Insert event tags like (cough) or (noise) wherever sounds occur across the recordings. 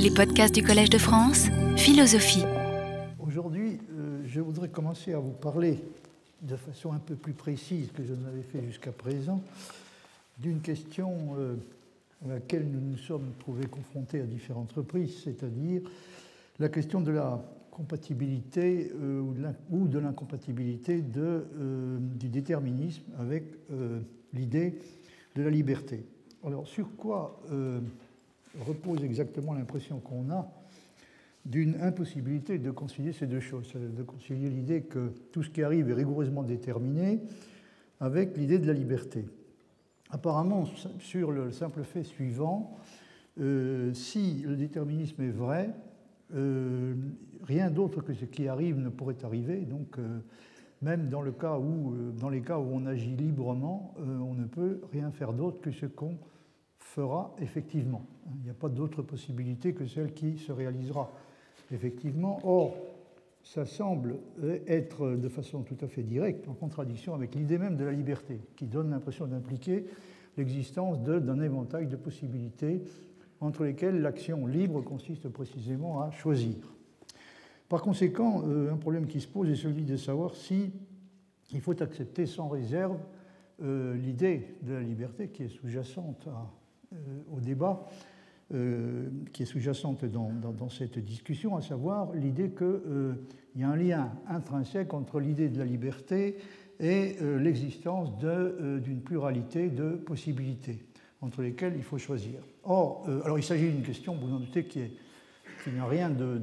Les podcasts du Collège de France, philosophie. Aujourd'hui, euh, je voudrais commencer à vous parler de façon un peu plus précise que je ne l'avais fait jusqu'à présent d'une question euh, à laquelle nous nous sommes trouvés confrontés à différentes reprises, c'est-à-dire la question de la compatibilité euh, ou de l'incompatibilité du déterminisme avec l'idée de la liberté. Alors, sur quoi repose exactement l'impression qu'on a d'une impossibilité de concilier ces deux choses, de concilier l'idée que tout ce qui arrive est rigoureusement déterminé avec l'idée de la liberté. Apparemment, sur le simple fait suivant, euh, si le déterminisme est vrai, euh, rien d'autre que ce qui arrive ne pourrait arriver. Donc, euh, même dans, le cas où, dans les cas où on agit librement, on ne peut rien faire d'autre que ce qu'on fera effectivement. Il n'y a pas d'autre possibilité que celle qui se réalisera effectivement. Or, ça semble être de façon tout à fait directe en contradiction avec l'idée même de la liberté, qui donne l'impression d'impliquer l'existence d'un éventail de possibilités entre lesquelles l'action libre consiste précisément à choisir. Par conséquent, euh, un problème qui se pose est celui de savoir si il faut accepter sans réserve euh, l'idée de la liberté qui est sous-jacente à, au débat euh, qui est sous-jacente dans, cette discussion, à savoir l'idée qu'il euh, y a un lien intrinsèque entre l'idée de la liberté et l'existence d'une pluralité de possibilités entre lesquelles il faut choisir. Or, alors il s'agit d'une question, vous en doutez, qui, n'a rien de,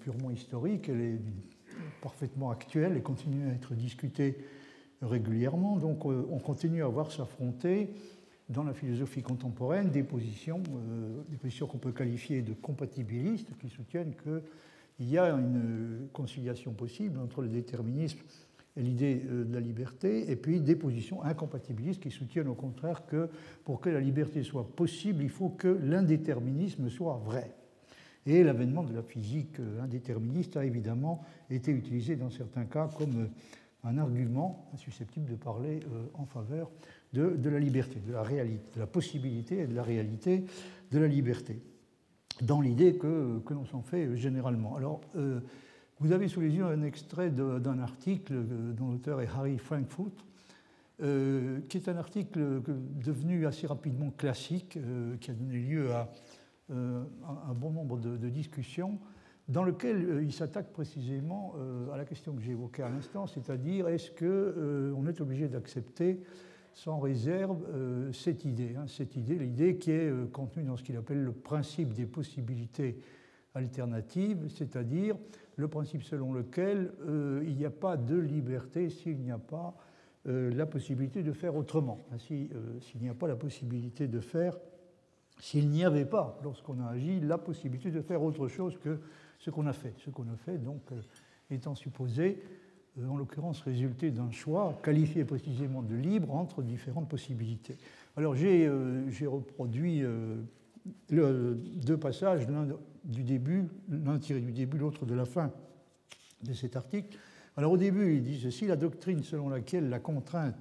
purement historique, elle est parfaitement actuelle et continue à être discutée régulièrement. Donc on continue à voir s'affronter dans la philosophie contemporaine des positions, euh, des positions qu'on peut qualifier de compatibilistes, qui soutiennent qu'il y a une conciliation possible entre le déterminisme et l'idée euh, de la liberté, et puis des positions incompatibilistes qui soutiennent au contraire que pour que la liberté soit possible, il faut que l'indéterminisme soit vrai. Et l'avènement de la physique euh, indéterministe a évidemment été utilisé dans certains cas comme un argument susceptible de parler en faveur de, la liberté, de la possibilité et de la réalité de la liberté, dans l'idée que, l'on s'en fait généralement. Alors, euh, vous avez sous les yeux un extrait d'un article euh, dont l'auteur est Harry Frankfurt, euh, qui est un article devenu assez rapidement classique, qui a donné lieu à un bon nombre de, de discussions, dans lequel il s'attaque précisément à la question que j'ai évoquée à l'instant, c'est-à-dire est-ce qu'on est obligé d'accepter sans réserve euh, cette idée, hein, cette idée, l'idée qui est euh, contenue dans ce qu'il appelle le principe des possibilités alternatives, c'est-à-dire le principe selon lequel euh, il n'y a pas de liberté s'il n'y a pas la possibilité de faire autrement. Ainsi, s'il n'y a pas la possibilité de faire, s'il n'y avait pas, lorsqu'on a agi, la possibilité de faire autre chose que ce qu'on a fait. Ce qu'on a fait, donc, étant supposé en l'occurrence résulter d'un choix qualifié précisément de libre entre différentes possibilités. Alors j'ai euh, reproduit euh, deux passages, l'un du début, l'un tiré du début, l'autre de la fin de cet article. Alors au début, il dit ceci, la doctrine selon laquelle la contrainte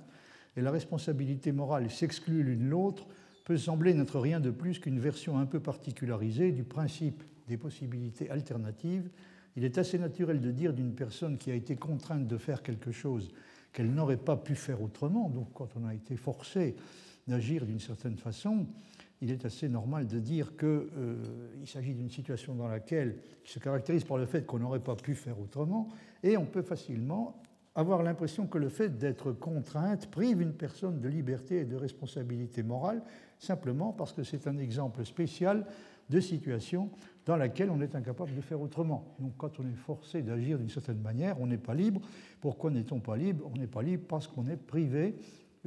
et la responsabilité morale s'excluent l'une l'autre peut sembler n'être rien de plus qu'une version un peu particularisée du principe des possibilités alternatives il est assez naturel de dire d'une personne qui a été contrainte de faire quelque chose qu'elle n'aurait pas pu faire autrement. Donc quand on a été forcé d'agir d'une certaine façon, il est assez normal de dire qu'il euh, s'agit d'une situation dans laquelle qui se caractérise par le fait qu'on n'aurait pas pu faire autrement, et on peut facilement avoir l'impression que le fait d'être contrainte prive une personne de liberté et de responsabilité morale, simplement parce que c'est un exemple spécial de situation dans laquelle on est incapable de faire autrement. Donc quand on est forcé d'agir d'une certaine manière, on n'est pas libre. Pourquoi n'est-on pas libre? On n'est pas libre parce qu'on est privé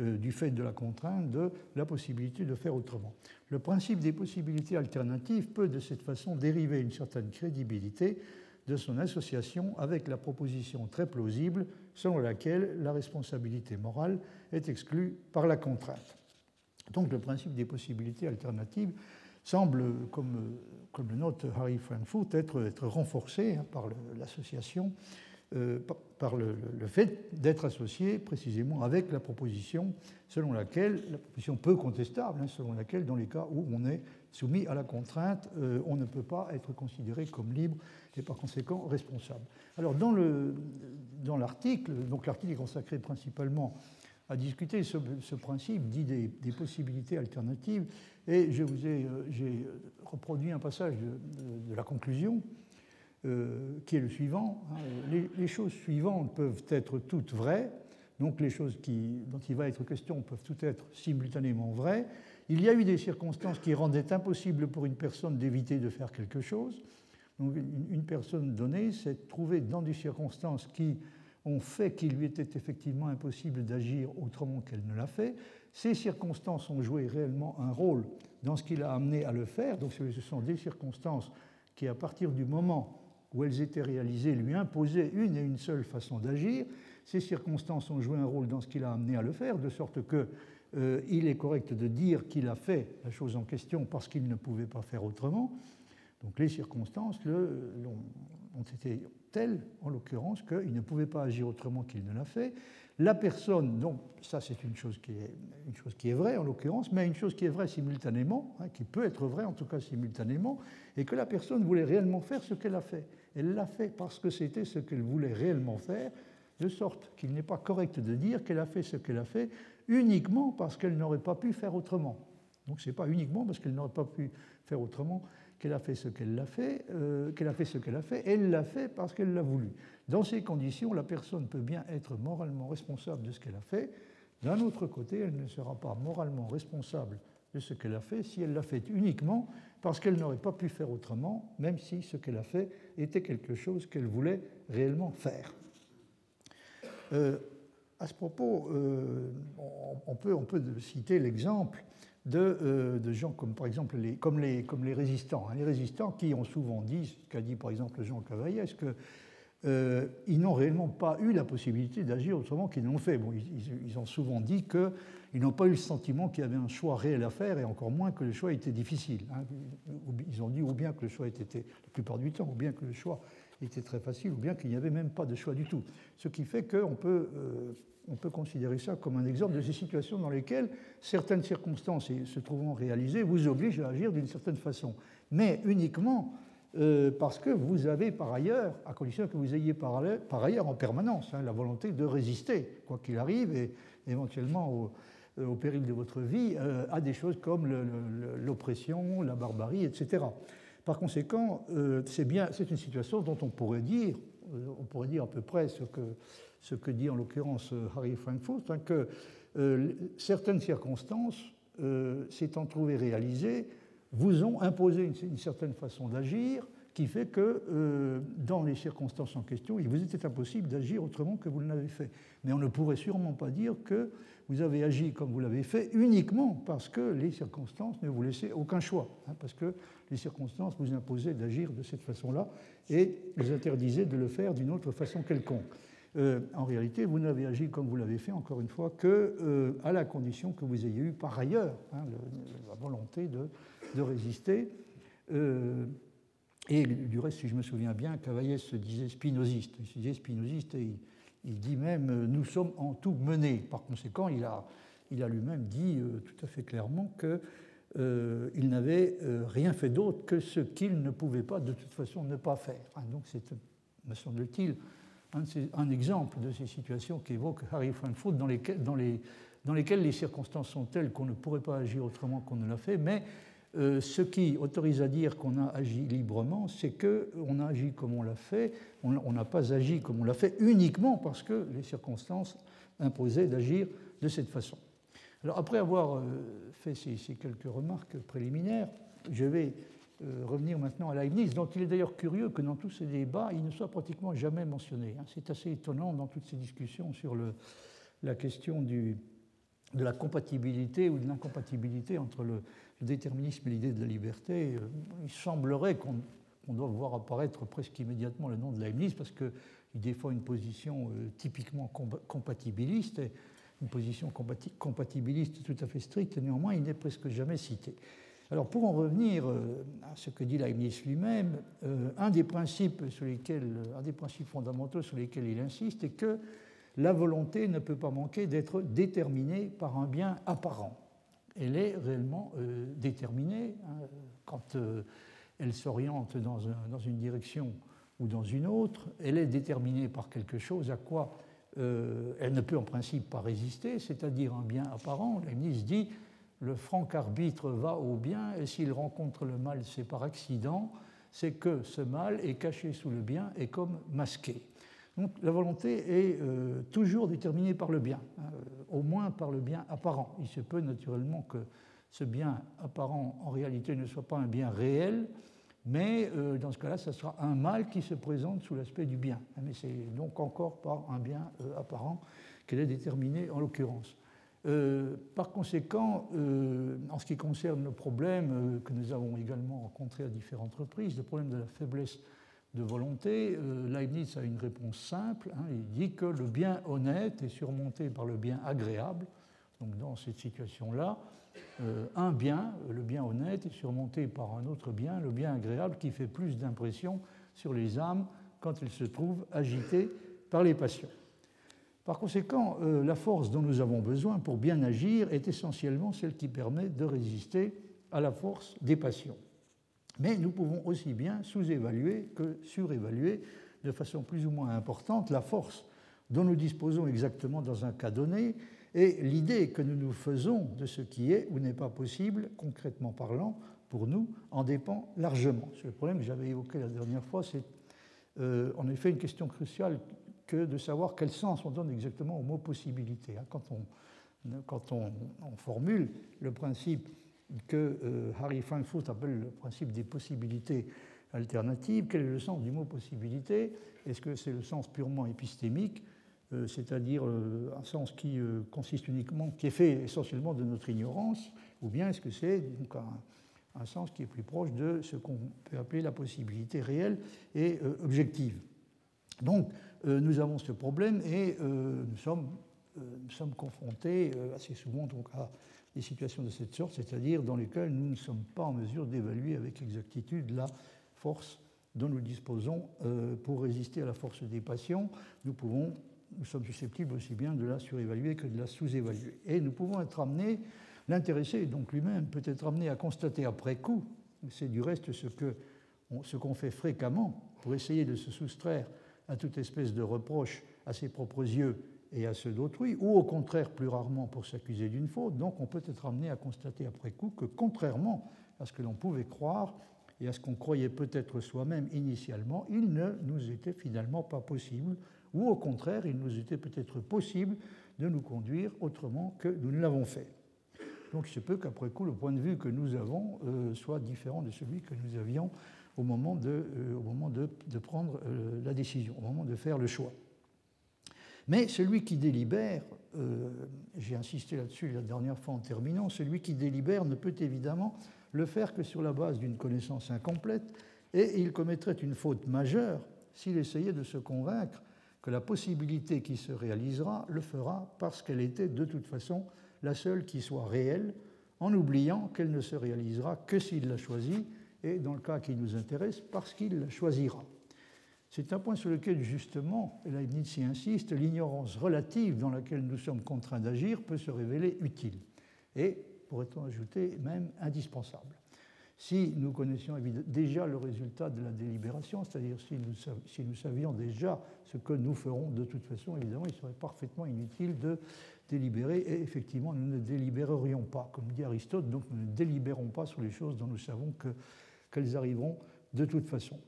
euh, du fait de la contrainte de la possibilité de faire autrement. Le principe des possibilités alternatives peut de cette façon dériver une certaine crédibilité de son association avec la proposition très plausible selon laquelle la responsabilité morale est exclue par la contrainte. Donc le principe des possibilités alternatives semble, comme, comme le note Harry Frankfurt, être, être renforcé hein, par l'association euh, par le, fait d'être associé précisément avec la proposition selon laquelle, la proposition peu contestable, hein, selon laquelle dans les cas où on est soumis à la contrainte, euh, on ne peut pas être considéré comme libre et par conséquent responsable. Alors dans l'article, dans donc l'article est consacré principalement à discuter ce, principe dit des, possibilités alternatives et je vous ai euh, j'ai reproduit un passage de la conclusion euh, qui est le suivant. Hein. Les, choses suivantes peuvent être toutes vraies, donc les choses dont il va être question peuvent toutes être simultanément vraies. Il y a eu des circonstances qui rendaient impossible pour une personne d'éviter de faire quelque chose. Donc une, personne donnée s'est trouvée dans des circonstances qui ont fait qu'il lui était effectivement impossible d'agir autrement qu'elle ne l'a fait. Ces circonstances ont joué réellement un rôle dans ce qui l'a amené à le faire. Donc ce sont des circonstances qui, à partir du moment où elles étaient réalisées lui imposaient une et une seule façon d'agir. Ces circonstances ont joué un rôle dans ce qui l'a amené à le faire, de sorte que euh, il est correct de dire qu'il a fait la chose en question parce qu'il ne pouvait pas faire autrement. Donc les circonstances ont été telles, en l'occurrence, qu'il ne pouvait pas agir autrement qu'il ne l'a fait. La personne, donc ça c'est une chose qui est, une chose qui est vraie en l'occurrence, mais une chose qui est vraie simultanément, hein, qui peut être vraie en tout cas simultanément, et que la personne voulait réellement faire ce qu'elle a fait. Elle l'a fait parce que c'était ce qu'elle voulait réellement faire, de sorte qu'il n'est pas correct de dire qu'elle a fait ce qu'elle a fait uniquement parce qu'elle n'aurait pas pu faire autrement. Donc ce n'est pas uniquement parce qu'elle n'aurait pas pu faire autrement qu'elle a fait ce qu'elle a fait, euh, qu'elle a fait ce qu'elle a fait, elle l'a fait parce qu'elle l'a voulu. Dans ces conditions, la personne peut bien être moralement responsable de ce qu'elle a fait. D'un autre côté, elle ne sera pas moralement responsable de ce qu'elle a fait si elle l'a fait uniquement parce qu'elle n'aurait pas pu faire autrement, même si ce qu'elle a fait était quelque chose qu'elle voulait réellement faire. Euh, à ce propos, euh, on, peut, on, peut, citer l'exemple de, euh, de, gens comme par exemple les, comme les, comme les résistants. Hein. Les résistants qui ont souvent dit, ce qu'a dit par exemple Jean Cavaillès, que euh, ils n'ont réellement pas eu la possibilité d'agir autrement qu'ils l'ont fait. Bon, ils, ont souvent dit qu'ils n'ont pas eu le sentiment qu'il y avait un choix réel à faire, et encore moins que le choix était difficile. Hein. Ils ont dit ou bien que le choix était, la plupart du temps, ou bien que le choix était très facile, ou bien qu'il n'y avait même pas de choix du tout. Ce qui fait qu'on peut, euh, peut considérer ça comme un exemple de ces situations dans lesquelles certaines circonstances se trouvant réalisées vous obligent à agir d'une certaine façon, mais uniquement euh, parce que vous avez par ailleurs, à condition que vous ayez par, ailleurs en permanence hein, la volonté de résister, quoi qu'il arrive, et éventuellement au, euh, péril de votre vie, à des choses comme l'oppression, la barbarie, etc. Par conséquent, c'est bien, une situation dont on pourrait dire, on pourrait dire à peu près ce que, dit en l'occurrence Harry Frankfurt, hein, que certaines circonstances s'étant trouvées réalisées, vous ont imposé une, certaine façon d'agir qui fait que euh, dans les circonstances en question, il vous était impossible d'agir autrement que vous ne l'avez fait. Mais on ne pourrait sûrement pas dire que vous avez agi comme vous l'avez fait uniquement parce que les circonstances ne vous laissaient aucun choix, hein, parce que les circonstances vous imposaient d'agir de cette façon-là et vous interdisaient de le faire d'une autre façon quelconque. Euh, en réalité, vous n'avez agi comme vous l'avez fait, encore une fois, que euh, à la condition que vous ayez eu par ailleurs hein, la volonté de résister. Euh, et du reste, si je me souviens bien, Cavaillès se disait spinoziste. Il se disait spinoziste et il, dit même euh, Nous sommes en tout menés. Par conséquent, il a, il a lui-même dit euh, tout à fait clairement qu'il n'avait rien fait d'autre que ce qu'il ne pouvait pas de toute façon ne pas faire. Hein, donc c'est, me semble-t-il, un, exemple de ces situations qu'évoque Harry Frankfurt dans lesquelles, dans, les, dans lesquelles les circonstances sont telles qu'on ne pourrait pas agir autrement qu'on ne l'a fait, mais euh, ce qui autorise à dire qu'on a agi librement, c'est qu'on a agi comme on l'a fait, on n'a pas agi comme on l'a fait uniquement parce que les circonstances imposaient d'agir de cette façon. Alors après avoir euh, fait ces, quelques remarques préliminaires, je vais euh, revenir maintenant à Leibniz, dont il est d'ailleurs curieux que dans tous ces débats, il ne soit pratiquement jamais mentionné. Hein. C'est assez étonnant dans toutes ces discussions sur la question de la compatibilité ou de l'incompatibilité entre le, le déterminisme et l'idée de la liberté, euh, il semblerait qu'on doit voir apparaître presque immédiatement le nom de Leibniz parce qu'il défend une position euh, typiquement compatibiliste, une position compatibiliste tout à fait stricte, néanmoins il n'est presque jamais cité. Alors pour en revenir à ce que dit Leibniz lui-même, un un des principes fondamentaux sur lesquels il insiste est que la volonté ne peut pas manquer d'être déterminée par un bien apparent. Elle est réellement déterminée hein, quand elle s'oriente dans, dans, une direction ou dans une autre, elle est déterminée par quelque chose à quoi euh, elle ne peut en principe pas résister, c'est-à-dire un bien apparent. Leibniz dit le franc arbitre va au bien et s'il rencontre le mal, c'est par accident, c'est que ce mal est caché sous le bien et comme masqué. Donc la volonté est euh, toujours déterminée par le bien, hein, au moins par le bien apparent. Il se peut naturellement que ce bien apparent en réalité ne soit pas un bien réel, mais euh, dans ce cas-là, ce sera un mal qui se présente sous l'aspect du bien. Mais c'est donc encore par un bien euh, apparent qu'elle est déterminée en l'occurrence. Euh, par conséquent, en ce qui concerne le problème que nous avons également rencontré à différentes reprises, le problème de la faiblesse de volonté, Leibniz a une réponse simple. Hein. il dit que le bien honnête est surmonté par le bien agréable. Donc dans cette situation-là, euh, un bien, le bien honnête, est surmonté par un autre bien, le bien agréable, qui fait plus d'impression sur les âmes quand elles se trouvent agitées par les passions. Par conséquent, euh, la force dont nous avons besoin pour bien agir est essentiellement celle qui permet de résister à la force des passions. Mais nous pouvons aussi bien sous-évaluer que surévaluer de façon plus ou moins importante la force dont nous disposons exactement dans un cas donné et l'idée que nous nous faisons de ce qui est ou n'est pas possible, concrètement parlant, pour nous, en dépend largement. C'est le problème que j'avais évoqué la dernière fois, c'est euh, en effet une question cruciale que de savoir quel sens on donne exactement au mot possibilité. Hein. Quand, on, quand on, formule le principe que euh, Harry Frankfurt appelle le principe des possibilités alternatives, quel est le sens du mot possibilité? Est-ce que c'est le sens purement épistémique euh, c'est-à-dire euh, un sens qui consiste uniquement, qui est fait essentiellement de notre ignorance, ou bien est-ce que c'est donc un, sens qui est plus proche de ce qu'on peut appeler la possibilité réelle et objective? Donc nous avons ce problème et nous sommes, nous, sommes, confrontés assez souvent donc, à des situations de cette sorte, c'est-à-dire dans lesquelles nous ne sommes pas en mesure d'évaluer avec exactitude la force dont nous disposons pour résister à la force des passions. Nous pouvons nous sommes susceptibles aussi bien de la surévaluer que de la sous-évaluer. Et nous pouvons être amenés, l'intéressé, donc lui-même, peut être amené à constater après coup, c'est du reste ce qu'on ce qu'on fait fréquemment pour essayer de se soustraire à toute espèce de reproche à ses propres yeux et à ceux d'autrui, ou au contraire plus rarement pour s'accuser d'une faute. Donc on peut être amené à constater après coup que contrairement à ce que l'on pouvait croire et à ce qu'on croyait peut-être soi-même initialement, il ne nous était finalement pas possible ou au contraire, il nous était peut-être possible de nous conduire autrement que nous ne l'avons fait. Donc il se peut qu'après coup, le point de vue que nous avons euh, soit différent de celui que nous avions au moment de, euh, prendre euh, la décision, au moment de faire le choix. Mais celui qui délibère, j'ai insisté là-dessus la dernière fois en terminant, celui qui délibère ne peut évidemment le faire que sur la base d'une connaissance incomplète, et il commettrait une faute majeure s'il essayait de se convaincre que la possibilité qui se réalisera le fera parce qu'elle était de toute façon la seule qui soit réelle, en oubliant qu'elle ne se réalisera que s'il la choisit, et dans le cas qui nous intéresse, parce qu'il la choisira. C'est un point sur lequel, justement, et Leibniz y insiste, l'ignorance relative dans laquelle nous sommes contraints d'agir peut se révéler utile, et, pourrait-on ajouter, même indispensable si nous connaissions déjà le résultat de la délibération, c'est-à-dire si nous, savions déjà ce que nous ferons de toute façon, évidemment, il serait parfaitement inutile de délibérer, et effectivement, nous ne délibérerions pas, comme dit Aristote, donc nous ne délibérons pas sur les choses dont nous savons qu'elles arriveront de toute façon.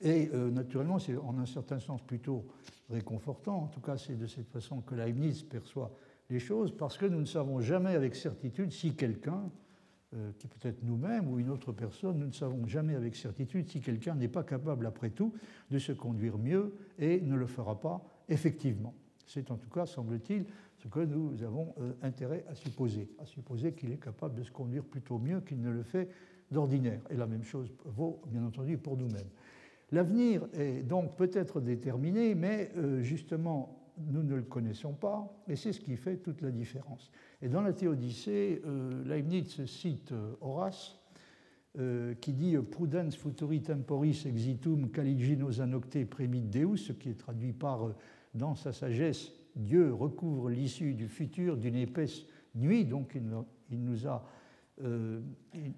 Et euh, naturellement, c'est en un certain sens plutôt réconfortant, en tout cas c'est de cette façon que Leibniz perçoit les choses, parce que nous ne savons jamais avec certitude si quelqu'un, euh, qui peut être nous-mêmes ou une autre personne, nous ne savons jamais avec certitude si quelqu'un n'est pas capable, après tout, de se conduire mieux et ne le fera pas effectivement. C'est en tout cas, semble-t-il, ce que nous avons euh, intérêt à supposer, à supposer qu'il est capable de se conduire plutôt mieux qu'il ne le fait d'ordinaire. Et la même chose vaut, bien entendu, pour nous-mêmes. L'avenir est donc peut-être déterminé, mais euh, justement, nous ne le connaissons pas, et c'est ce qui fait toute la différence. Et dans la Théodicée, euh, Leibniz cite euh, Horace, qui dit Prudens futuri temporis exitum caliginosa nocte premit Deus, ce qui est traduit par dans sa sagesse, Dieu recouvre l'issue du futur d'une épaisse nuit, donc il, nous a,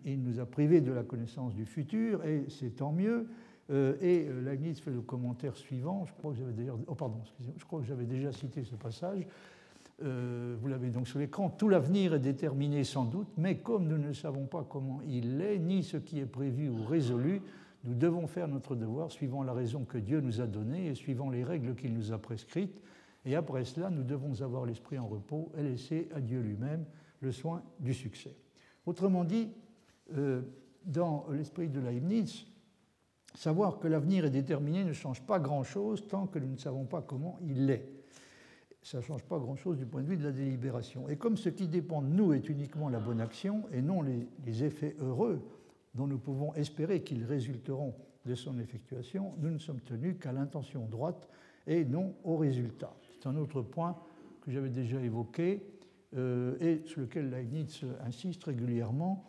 il, nous a privés de la connaissance du futur, et c'est tant mieux. Euh, et euh, Leibniz fait le commentaire suivant, je crois que j'avais déjà, oh pardon, je crois que j'avais déjà cité ce passage. Euh, vous l'avez donc sur l'écran. Tout l'avenir est déterminé sans doute, mais comme nous ne savons pas comment il est, ni ce qui est prévu ou résolu, nous devons faire notre devoir suivant la raison que Dieu nous a donnée et suivant les règles qu'il nous a prescrites. Et après cela, nous devons avoir l'esprit en repos et laisser à Dieu lui-même le soin du succès. Autrement dit, dans l'esprit de Leibniz, Savoir que l'avenir est déterminé ne change pas grand-chose tant que nous ne savons pas comment il l'est. Ça ne change pas grand-chose du point de vue de la délibération. Et comme ce qui dépend de nous est uniquement la bonne action et non les, effets heureux dont nous pouvons espérer qu'ils résulteront de son effectuation, nous ne sommes tenus qu'à l'intention droite et non au résultat. C'est un autre point que j'avais déjà évoqué euh, et sur lequel Leibniz insiste régulièrement.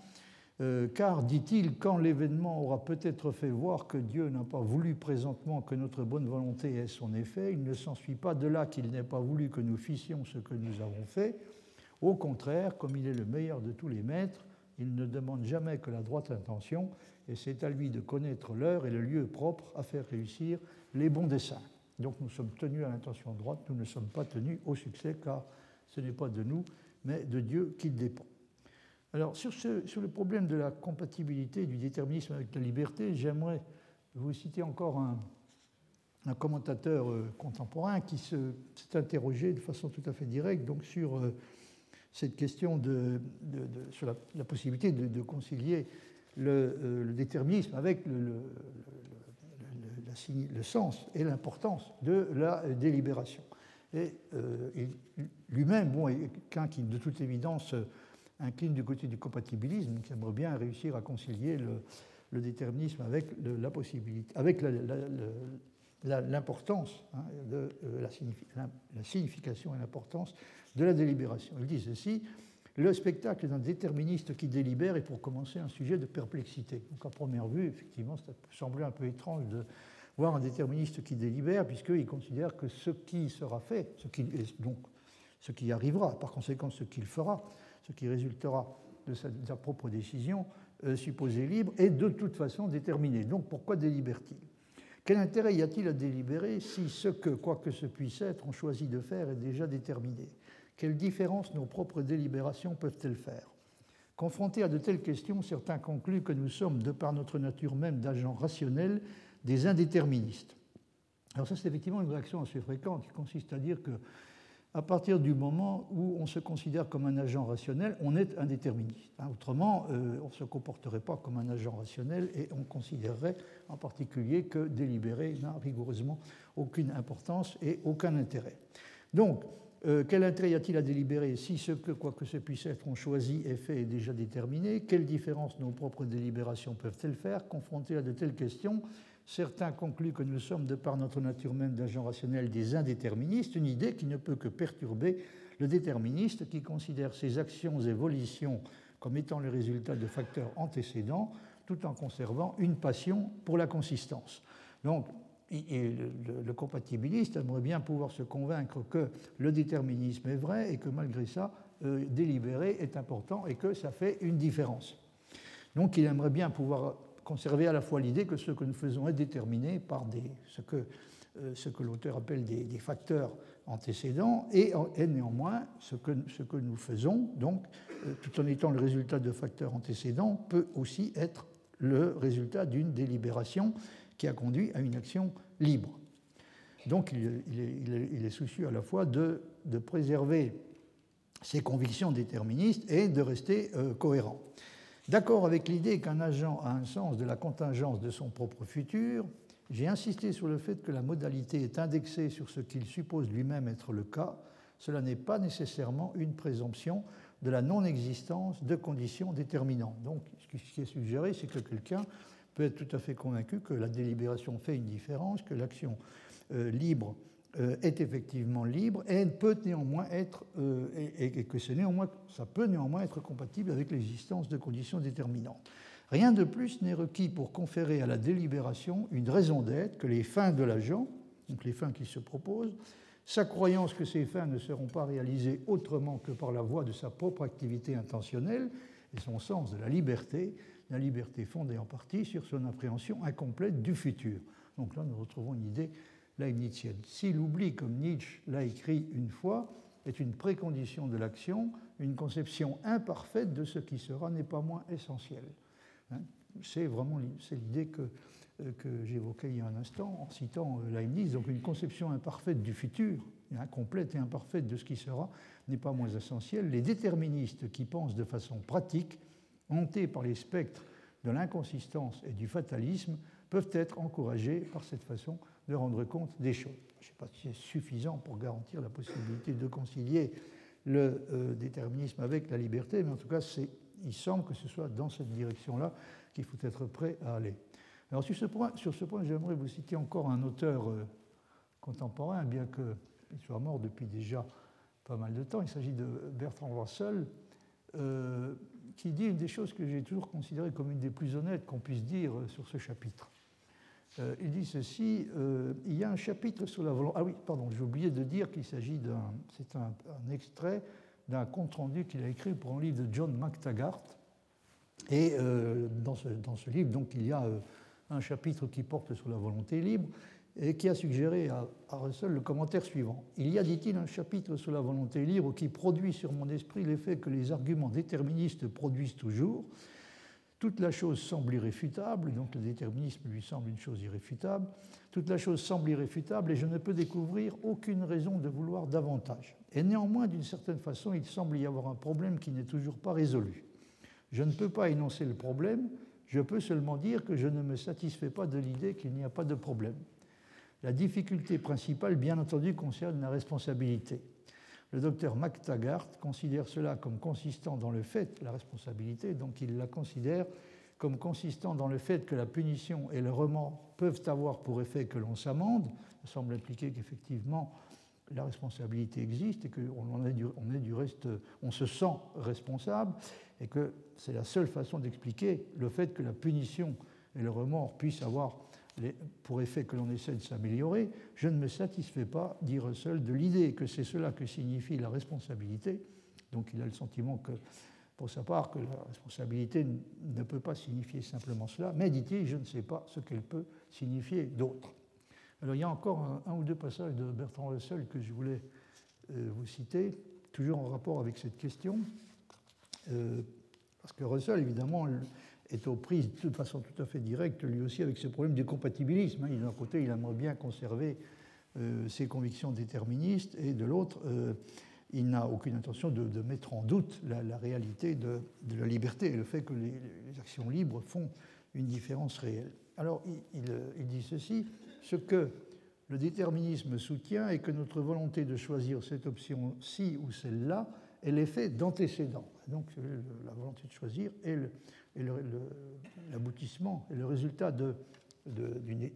Euh, car, dit-il, quand l'événement aura peut-être fait voir que Dieu n'a pas voulu présentement que notre bonne volonté ait son effet, il ne s'ensuit pas de là qu'il n'ait pas voulu que nous fissions ce que nous avons fait. Au contraire, comme il est le meilleur de tous les maîtres, il ne demande jamais que la droite intention, et c'est à lui de connaître l'heure et le lieu propre à faire réussir les bons desseins. Donc nous sommes tenus à l'intention droite, nous ne sommes pas tenus au succès, car ce n'est pas de nous, mais de Dieu qu'il dépend. Alors, sur, le problème de la compatibilité du déterminisme avec la liberté, j'aimerais vous citer encore un, commentateur euh, contemporain qui s'est interrogé de façon tout à fait directe donc, sur euh, cette question de, sur la, possibilité de, concilier euh, le, déterminisme avec le, le sens et l'importance de la délibération. Et lui-même, bon, quelqu'un qui, de toute évidence, incline du côté du compatibilisme, qui aimerait bien réussir à concilier le, déterminisme avec la possibilité, avec l'importance hein, euh, la, signification et l'importance de la délibération. Il dit ceci le spectacle d'un déterministe qui délibère est pour commencer un sujet de perplexité. Donc à première vue, effectivement, ça peut sembler un peu étrange de voir un déterministe qui délibère, puisqu'il considère que ce qui sera fait, donc ce qui arrivera, par conséquent ce qu'il fera, ce qui résultera de sa, propre décision euh, supposée libre, est de toute façon déterminé. Donc pourquoi délibère-t-il? Quel intérêt y a-t-il à délibérer si ce que, quoi que ce puisse être, on choisit de faire est déjà déterminé? Quelle différence nos propres délibérations peuvent-elles faire? Confrontés à de telles questions, certains concluent que nous sommes, de par notre nature même d'agents rationnels, des indéterministes. Alors ça, c'est effectivement une réaction assez fréquente qui consiste à dire que à partir du moment où on se considère comme un agent rationnel, on est indéterministe. Hein, autrement, euh, on ne se comporterait pas comme un agent rationnel et on considérerait en particulier que délibérer n'a rigoureusement aucune importance et aucun intérêt. Donc, euh, quel intérêt y a-t-il à délibérer si ce que, quoi que ce puisse être, on choisit est fait et déjà déterminé? Quelle différence nos propres délibérations peuvent-elles faire? Confrontés à de telles questions, Certains concluent que nous sommes, de par notre nature même d'agents rationnels, des indéterministes, une idée qui ne peut que perturber le déterministe qui considère ses actions et volitions comme étant le résultat de facteurs antécédents, tout en conservant une passion pour la consistance. Donc, le, compatibiliste aimerait bien pouvoir se convaincre que le déterminisme est vrai et que malgré ça, euh, délibérer est important et que ça fait une différence. Donc il aimerait bien pouvoir conserver à la fois l'idée que ce que nous faisons est déterminé par des, ce que, euh, que l'auteur appelle des, facteurs antécédents, et, néanmoins, ce que, ce que, nous faisons, donc, euh, tout en étant le résultat de facteurs antécédents, peut aussi être le résultat d'une délibération qui a conduit à une action libre. Donc il est, il est, soucieux à la fois de, de, préserver ses convictions déterministes et de rester euh, cohérent. D'accord avec l'idée qu'un agent a un sens de la contingence de son propre futur, j'ai insisté sur le fait que la modalité est indexée sur ce qu'il suppose lui-même être le cas. Cela n'est pas nécessairement une présomption de la non-existence de conditions déterminantes. Donc, ce qui est suggéré, c'est que quelqu'un peut être tout à fait convaincu que la délibération fait une différence, que l'action euh, libre est effectivement libre et peut néanmoins être euh, et, que néanmoins, ça peut néanmoins être compatible avec l'existence de conditions déterminantes. Rien de plus n'est requis pour conférer à la délibération une raison d'être que les fins de l'agent, donc les fins qui se proposent, sa croyance que ces fins ne seront pas réalisées autrement que par la voie de sa propre activité intentionnelle et son sens de la liberté, la liberté fondée en partie sur son appréhension incomplète du futur. Donc là, nous retrouvons une idée leibnizienne. Si l'oubli, comme Nietzsche l'a écrit une fois, est une précondition de l'action, une conception imparfaite de ce qui sera n'est pas moins essentielle. Hein. c'est vraiment l'idée que, euh, que j'évoquais il y a un instant en citant euh, Leibniz. Donc une conception imparfaite du futur, incomplète et imparfaite de ce qui sera, n'est pas moins essentielle. Les déterministes qui pensent de façon pratique, hantés par les spectres de l'inconsistance et du fatalisme, peuvent être encouragés par cette façon de rendre compte des choses. Je ne sais pas si c'est suffisant pour garantir la possibilité de concilier le euh, déterminisme avec la liberté, mais en tout cas, il semble que ce soit dans cette direction-là qu'il faut être prêt à aller. Alors sur ce point, j'aimerais vous citer encore un auteur euh, contemporain, bien qu'il soit mort depuis déjà pas mal de temps. Il s'agit de Bertrand Russell, euh, qui dit une des choses que j'ai toujours considérées comme une des plus honnêtes qu'on puisse dire sur ce chapitre. Euh, il dit ceci euh, il y a un chapitre sur la volonté. Ah oui, pardon, j'ai oublié de dire qu'il s'agit d'un. C'est un, extrait d'un compte-rendu qu'il a écrit pour un livre de John McTaggart. Et euh, dans, ce, dans, ce, livre, donc, il y a un chapitre qui porte sur la volonté libre et qui a suggéré à, à Russell le commentaire suivant. Il y a, dit-il, un chapitre sur la volonté libre qui produit sur mon esprit l'effet que les arguments déterministes produisent toujours toute la chose semble irréfutable, donc le déterminisme lui semble une chose irréfutable. Toute la chose semble irréfutable et je ne peux découvrir aucune raison de vouloir davantage. Et néanmoins, d'une certaine façon, il semble y avoir un problème qui n'est toujours pas résolu. Je ne peux pas énoncer le problème, je peux seulement dire que je ne me satisfais pas de l'idée qu'il n'y a pas de problème. La difficulté principale, bien entendu, concerne la responsabilité. Le docteur McTaggart considère cela comme consistant dans le fait, la responsabilité, donc il la considère comme consistant dans le fait que la punition et le remords peuvent avoir pour effet que l'on s'amende. Ça semble impliquer qu'effectivement la responsabilité existe et qu'on est, est du reste, on se sent responsable et que c'est la seule façon d'expliquer le fait que la punition et le remords puissent avoir pour effet que l'on essaie de s'améliorer, je ne me satisfais pas, dit Russell, de l'idée que c'est cela que signifie la responsabilité. Donc il a le sentiment que, pour sa part, que la responsabilité ne peut pas signifier simplement cela, mais dit-il, je ne sais pas ce qu'elle peut signifier d'autre. Alors il y a encore un, ou deux passages de Bertrand Russell que je voulais euh, vous citer, toujours en rapport avec cette question, euh, parce que Russell, évidemment, est aux prises de façon tout à fait directe, lui aussi, avec ce problème du compatibilisme. D'un côté, il aimerait bien conserver euh, ses convictions déterministes, et de l'autre, euh, il n'a aucune intention de, mettre en doute la, réalité de, la liberté et le fait que les, actions libres font une différence réelle. Alors, il, il dit ceci ce que le déterminisme soutient est que notre volonté de choisir cette option-ci ou celle-là est l'effet d'antécédent. Donc, la volonté de choisir est l'aboutissement et le résultat d'une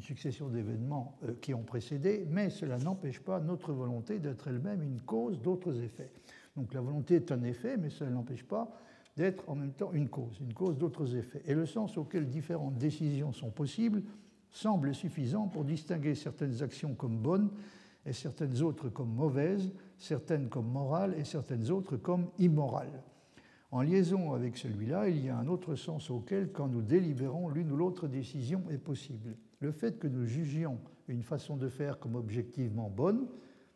succession d'événements euh, qui ont précédé, mais cela n'empêche pas notre volonté d'être elle-même une cause d'autres effets. Donc la volonté est un effet, mais cela n'empêche pas d'être en même temps une cause, une cause d'autres effets. Et le sens auquel différentes décisions sont possibles semble suffisant pour distinguer certaines actions comme bonnes et certaines autres comme mauvaises, certaines comme morales et certaines autres comme immorales. En liaison avec celui-là, il y a un autre sens auquel, quand nous délibérons, l'une ou l'autre décision est possible. Le fait que nous jugions une façon de faire comme objectivement bonne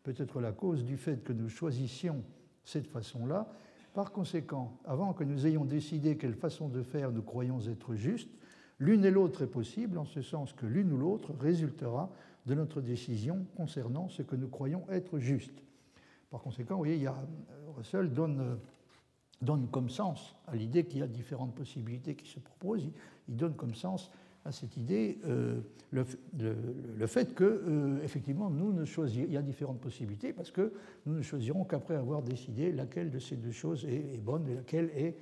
peut être la cause du fait que nous choisissions cette façon-là. Par conséquent, avant que nous ayons décidé quelle façon de faire nous croyons être juste, l'une et l'autre est possible en ce sens que l'une ou l'autre résultera de notre décision concernant ce que nous croyons être juste. Par conséquent, vous voyez, a, Russell donne donne comme sens à l'idée qu'il y a différentes possibilités qui se proposent, il donne comme sens à cette idée euh, le, fait que, euh, effectivement, nous ne choisirons, il y a différentes possibilités parce que nous ne choisirons qu'après avoir décidé laquelle de ces deux choses est, bonne et laquelle est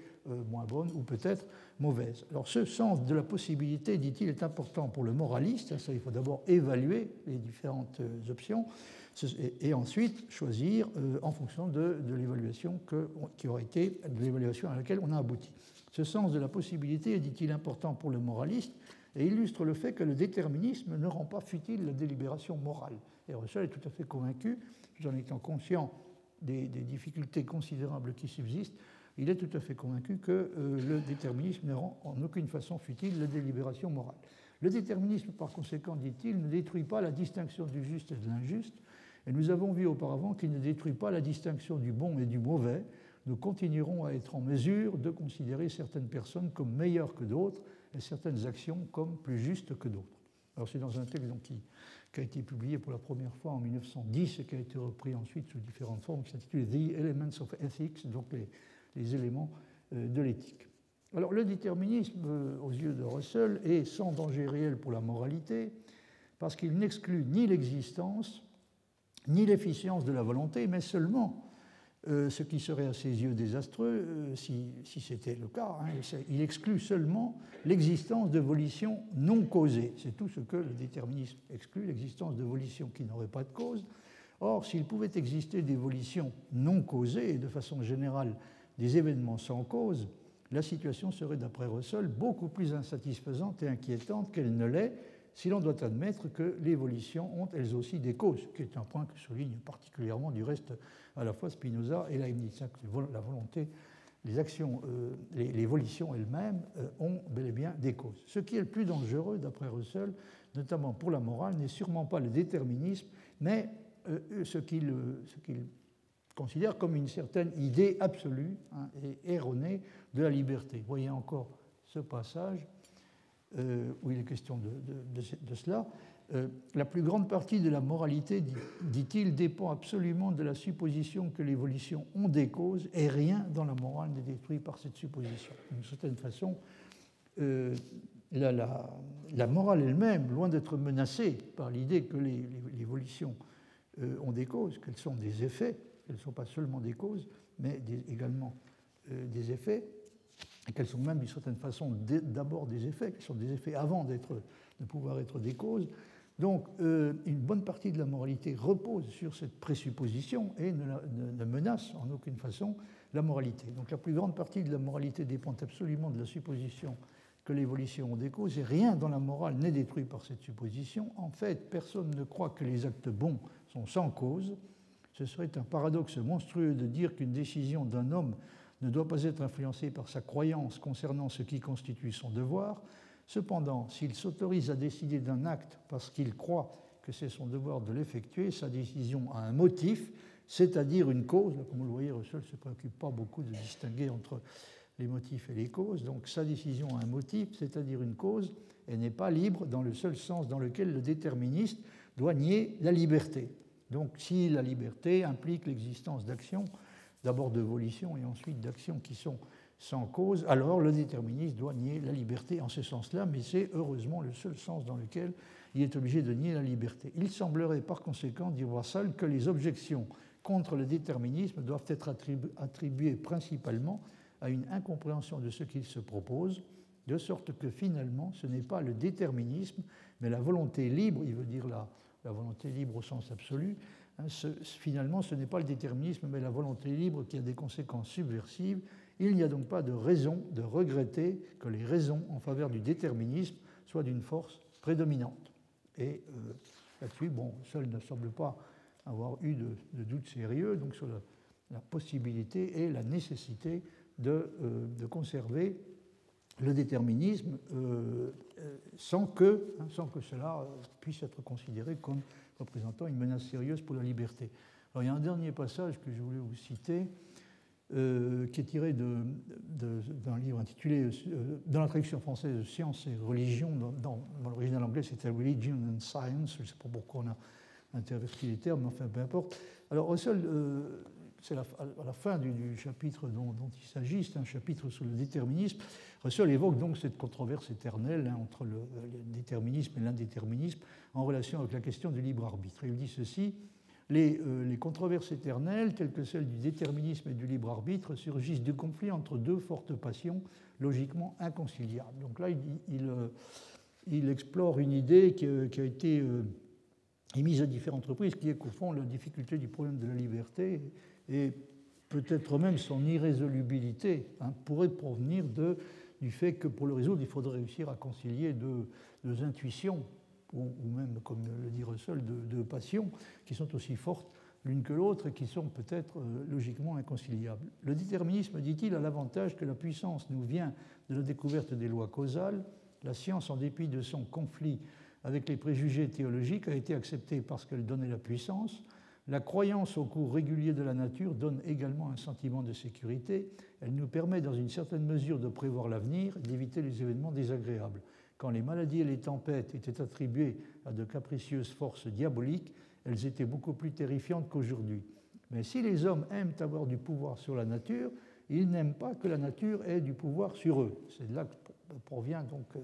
moins bonne ou peut-être mauvaise. Alors ce sens de la possibilité, dit-il, est important pour le moraliste. Il faut d'abord évaluer les différentes options et, ensuite choisir en fonction de, l'évaluation qui aura été de l'évaluation à laquelle on a abouti. Ce sens de la possibilité est, dit-il, important pour le moraliste et illustre le fait que le déterminisme ne rend pas futile la délibération morale. Et Russell est tout à fait convaincu, tout en étant conscient des, difficultés considérables qui subsistent, il est tout à fait convaincu que euh, le déterminisme ne rend en aucune façon futile la délibération morale. Le déterminisme, par conséquent, dit-il, ne détruit pas la distinction du juste et de l'injuste, et nous avons vu auparavant qu'il ne détruit pas la distinction du bon et du mauvais, nous continuerons à être en mesure de considérer certaines personnes comme meilleures que d'autres et certaines actions comme plus justes que d'autres. Alors c'est dans un texte qui, a été publié pour la première fois en 1910 et qui a été repris ensuite sous différentes formes, qui s'intitule The Elements of Ethics, donc les, les éléments euh, de l'éthique. Alors le déterminisme, euh, aux yeux de Russell, est sans danger réel pour la moralité, parce qu'il n'exclut ni l'existence, ni l'efficience de la volonté, mais seulement euh, ce qui serait à ses yeux désastreux euh, si, c'était le cas. Hein. Il exclut seulement l'existence de volitions non causées. C'est tout ce que le déterminisme exclut, l'existence de volitions qui n'auraient pas de cause. Or, s'il pouvait exister des volitions non causées et de façon générale des événements sans cause, la situation serait, d'après Russell, beaucoup plus insatisfaisante et inquiétante qu'elle ne l'est si l'on doit admettre que les volitions ont elles aussi des causes, qui est un point que souligne particulièrement du reste à la fois Spinoza et Leibniz. La volonté, les actions, euh, les, volitions elles-mêmes euh, ont bel et bien des causes. Ce qui est le plus dangereux, d'après Russell, notamment pour la morale, n'est sûrement pas le déterminisme, mais euh, ce qu'il considère comme une certaine idée absolue hein, et erronée de la liberté. Voyez encore ce passage où il est question de cela. Euh, la plus grande partie de la moralité, dit-il, dépend absolument de la supposition que les volitions ont des causes et rien dans la morale n'est détruit par cette supposition. D'une certaine façon, euh, la, morale elle-même, loin d'être menacée par l'idée que les, volitions euh, ont des causes, qu'elles sont des effets, qu'elles ne sont pas seulement des causes, mais également des effets, et qu'elles sont même d'une certaine façon d'abord des effets, qu'elles sont des effets avant de pouvoir être des causes, donc, euh, une bonne partie de la moralité repose sur cette présupposition et ne, menace en aucune façon la moralité. Donc, la plus grande partie de la moralité dépend absolument de la supposition que l'évolution des causes et rien dans la morale n'est détruit par cette supposition. En fait, personne ne croit que les actes bons sont sans cause. Ce serait un paradoxe monstrueux de dire qu'une décision d'un homme ne doit pas être influencée par sa croyance concernant ce qui constitue son devoir, Cependant, s'il s'autorise à décider d'un acte parce qu'il croit que c'est son devoir de l'effectuer, sa décision a un motif, c'est-à-dire une cause. comme vous le voyez, Russell ne se préoccupe pas beaucoup de distinguer entre les motifs et les causes. Donc sa décision a un motif, c'est-à-dire une cause, et n'est pas libre dans le seul sens dans lequel le déterministe doit nier la liberté. Donc si la liberté implique l'existence d'actions, d'abord de volition et ensuite d'actions qui sont sans cause, alors le déterminisme doit nier la liberté en ce sens-là, mais c'est heureusement le seul sens dans lequel il est obligé de nier la liberté. Il semblerait par conséquent, dit Russell, que les objections contre le déterminisme doivent être attribuées principalement à une incompréhension de ce qu'il se propose, de sorte que finalement ce n'est pas le déterminisme, mais la volonté libre, il veut dire la, volonté libre au sens absolu, finalement ce n'est pas le déterminisme, mais la volonté libre qui a des conséquences subversives il n'y a donc pas de raison de regretter que les raisons en faveur du déterminisme soient d'une force prédominante. Et euh, là-dessus, bon, seul ne semble pas avoir eu de, doute sérieux donc sur la, possibilité et la nécessité de, euh, conserver le déterminisme euh, sans, que, hein, sans que cela puisse être considéré comme représentant une menace sérieuse pour la liberté. Alors, il y a un dernier passage que je voulais vous citer euh, qui est tiré d'un livre intitulé, euh, dans la traduction française, Science et religion. Dans, l'original anglais, c'était Religion and Science. Je ne sais pas pourquoi on a interverti les termes, mais enfin, peu importe. Alors, Russell, euh, c'est à la fin du, chapitre dont, il s'agit, c'est un chapitre sur le déterminisme. Russell évoque donc cette controverse éternelle hein, entre le, déterminisme et l'indéterminisme en relation avec la question du libre arbitre. Il dit ceci les, les, controverses éternelles, telles que celles du déterminisme et du libre arbitre, surgissent du conflit entre deux fortes passions logiquement inconciliables. Donc là, il, il, explore une idée qui a été émise à différentes reprises, qui est qu'au fond, la difficulté du problème de la liberté et peut-être même son irrésolubilité hein, pourrait provenir du fait que pour le résoudre, il faudrait réussir à concilier deux, deux intuitions, ou, même, comme le dit Russell, deux, passions, qui sont aussi fortes l'une que l'autre et qui sont peut-être euh, logiquement inconciliables. Le déterminisme, dit-il, a l'avantage que la puissance nous vient de la découverte des lois causales. La science, en dépit de son conflit avec les préjugés théologiques, a été acceptée parce qu'elle donnait la puissance. La croyance au cours régulier de la nature donne également un sentiment de sécurité. Elle nous permet dans une certaine mesure de prévoir l'avenir et d'éviter les événements désagréables. Quand les maladies et les tempêtes étaient attribuées à de capricieuses forces diaboliques, elles étaient beaucoup plus terrifiantes qu'aujourd'hui. Mais si les hommes aiment avoir du pouvoir sur la nature, ils n'aiment pas que la nature ait du pouvoir sur eux. C'est de là que provient donc euh,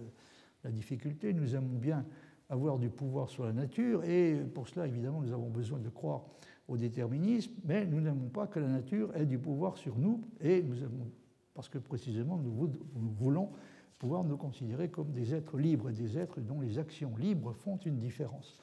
la difficulté. Nous aimons bien avoir du pouvoir sur la nature, et pour cela, évidemment, nous avons besoin de croire au déterminisme, mais nous n'aimons pas que la nature ait du pouvoir sur nous, et nous parce que précisément, nous voulons pouvoir nous considérer comme des êtres libres, des êtres dont les actions libres font une différence.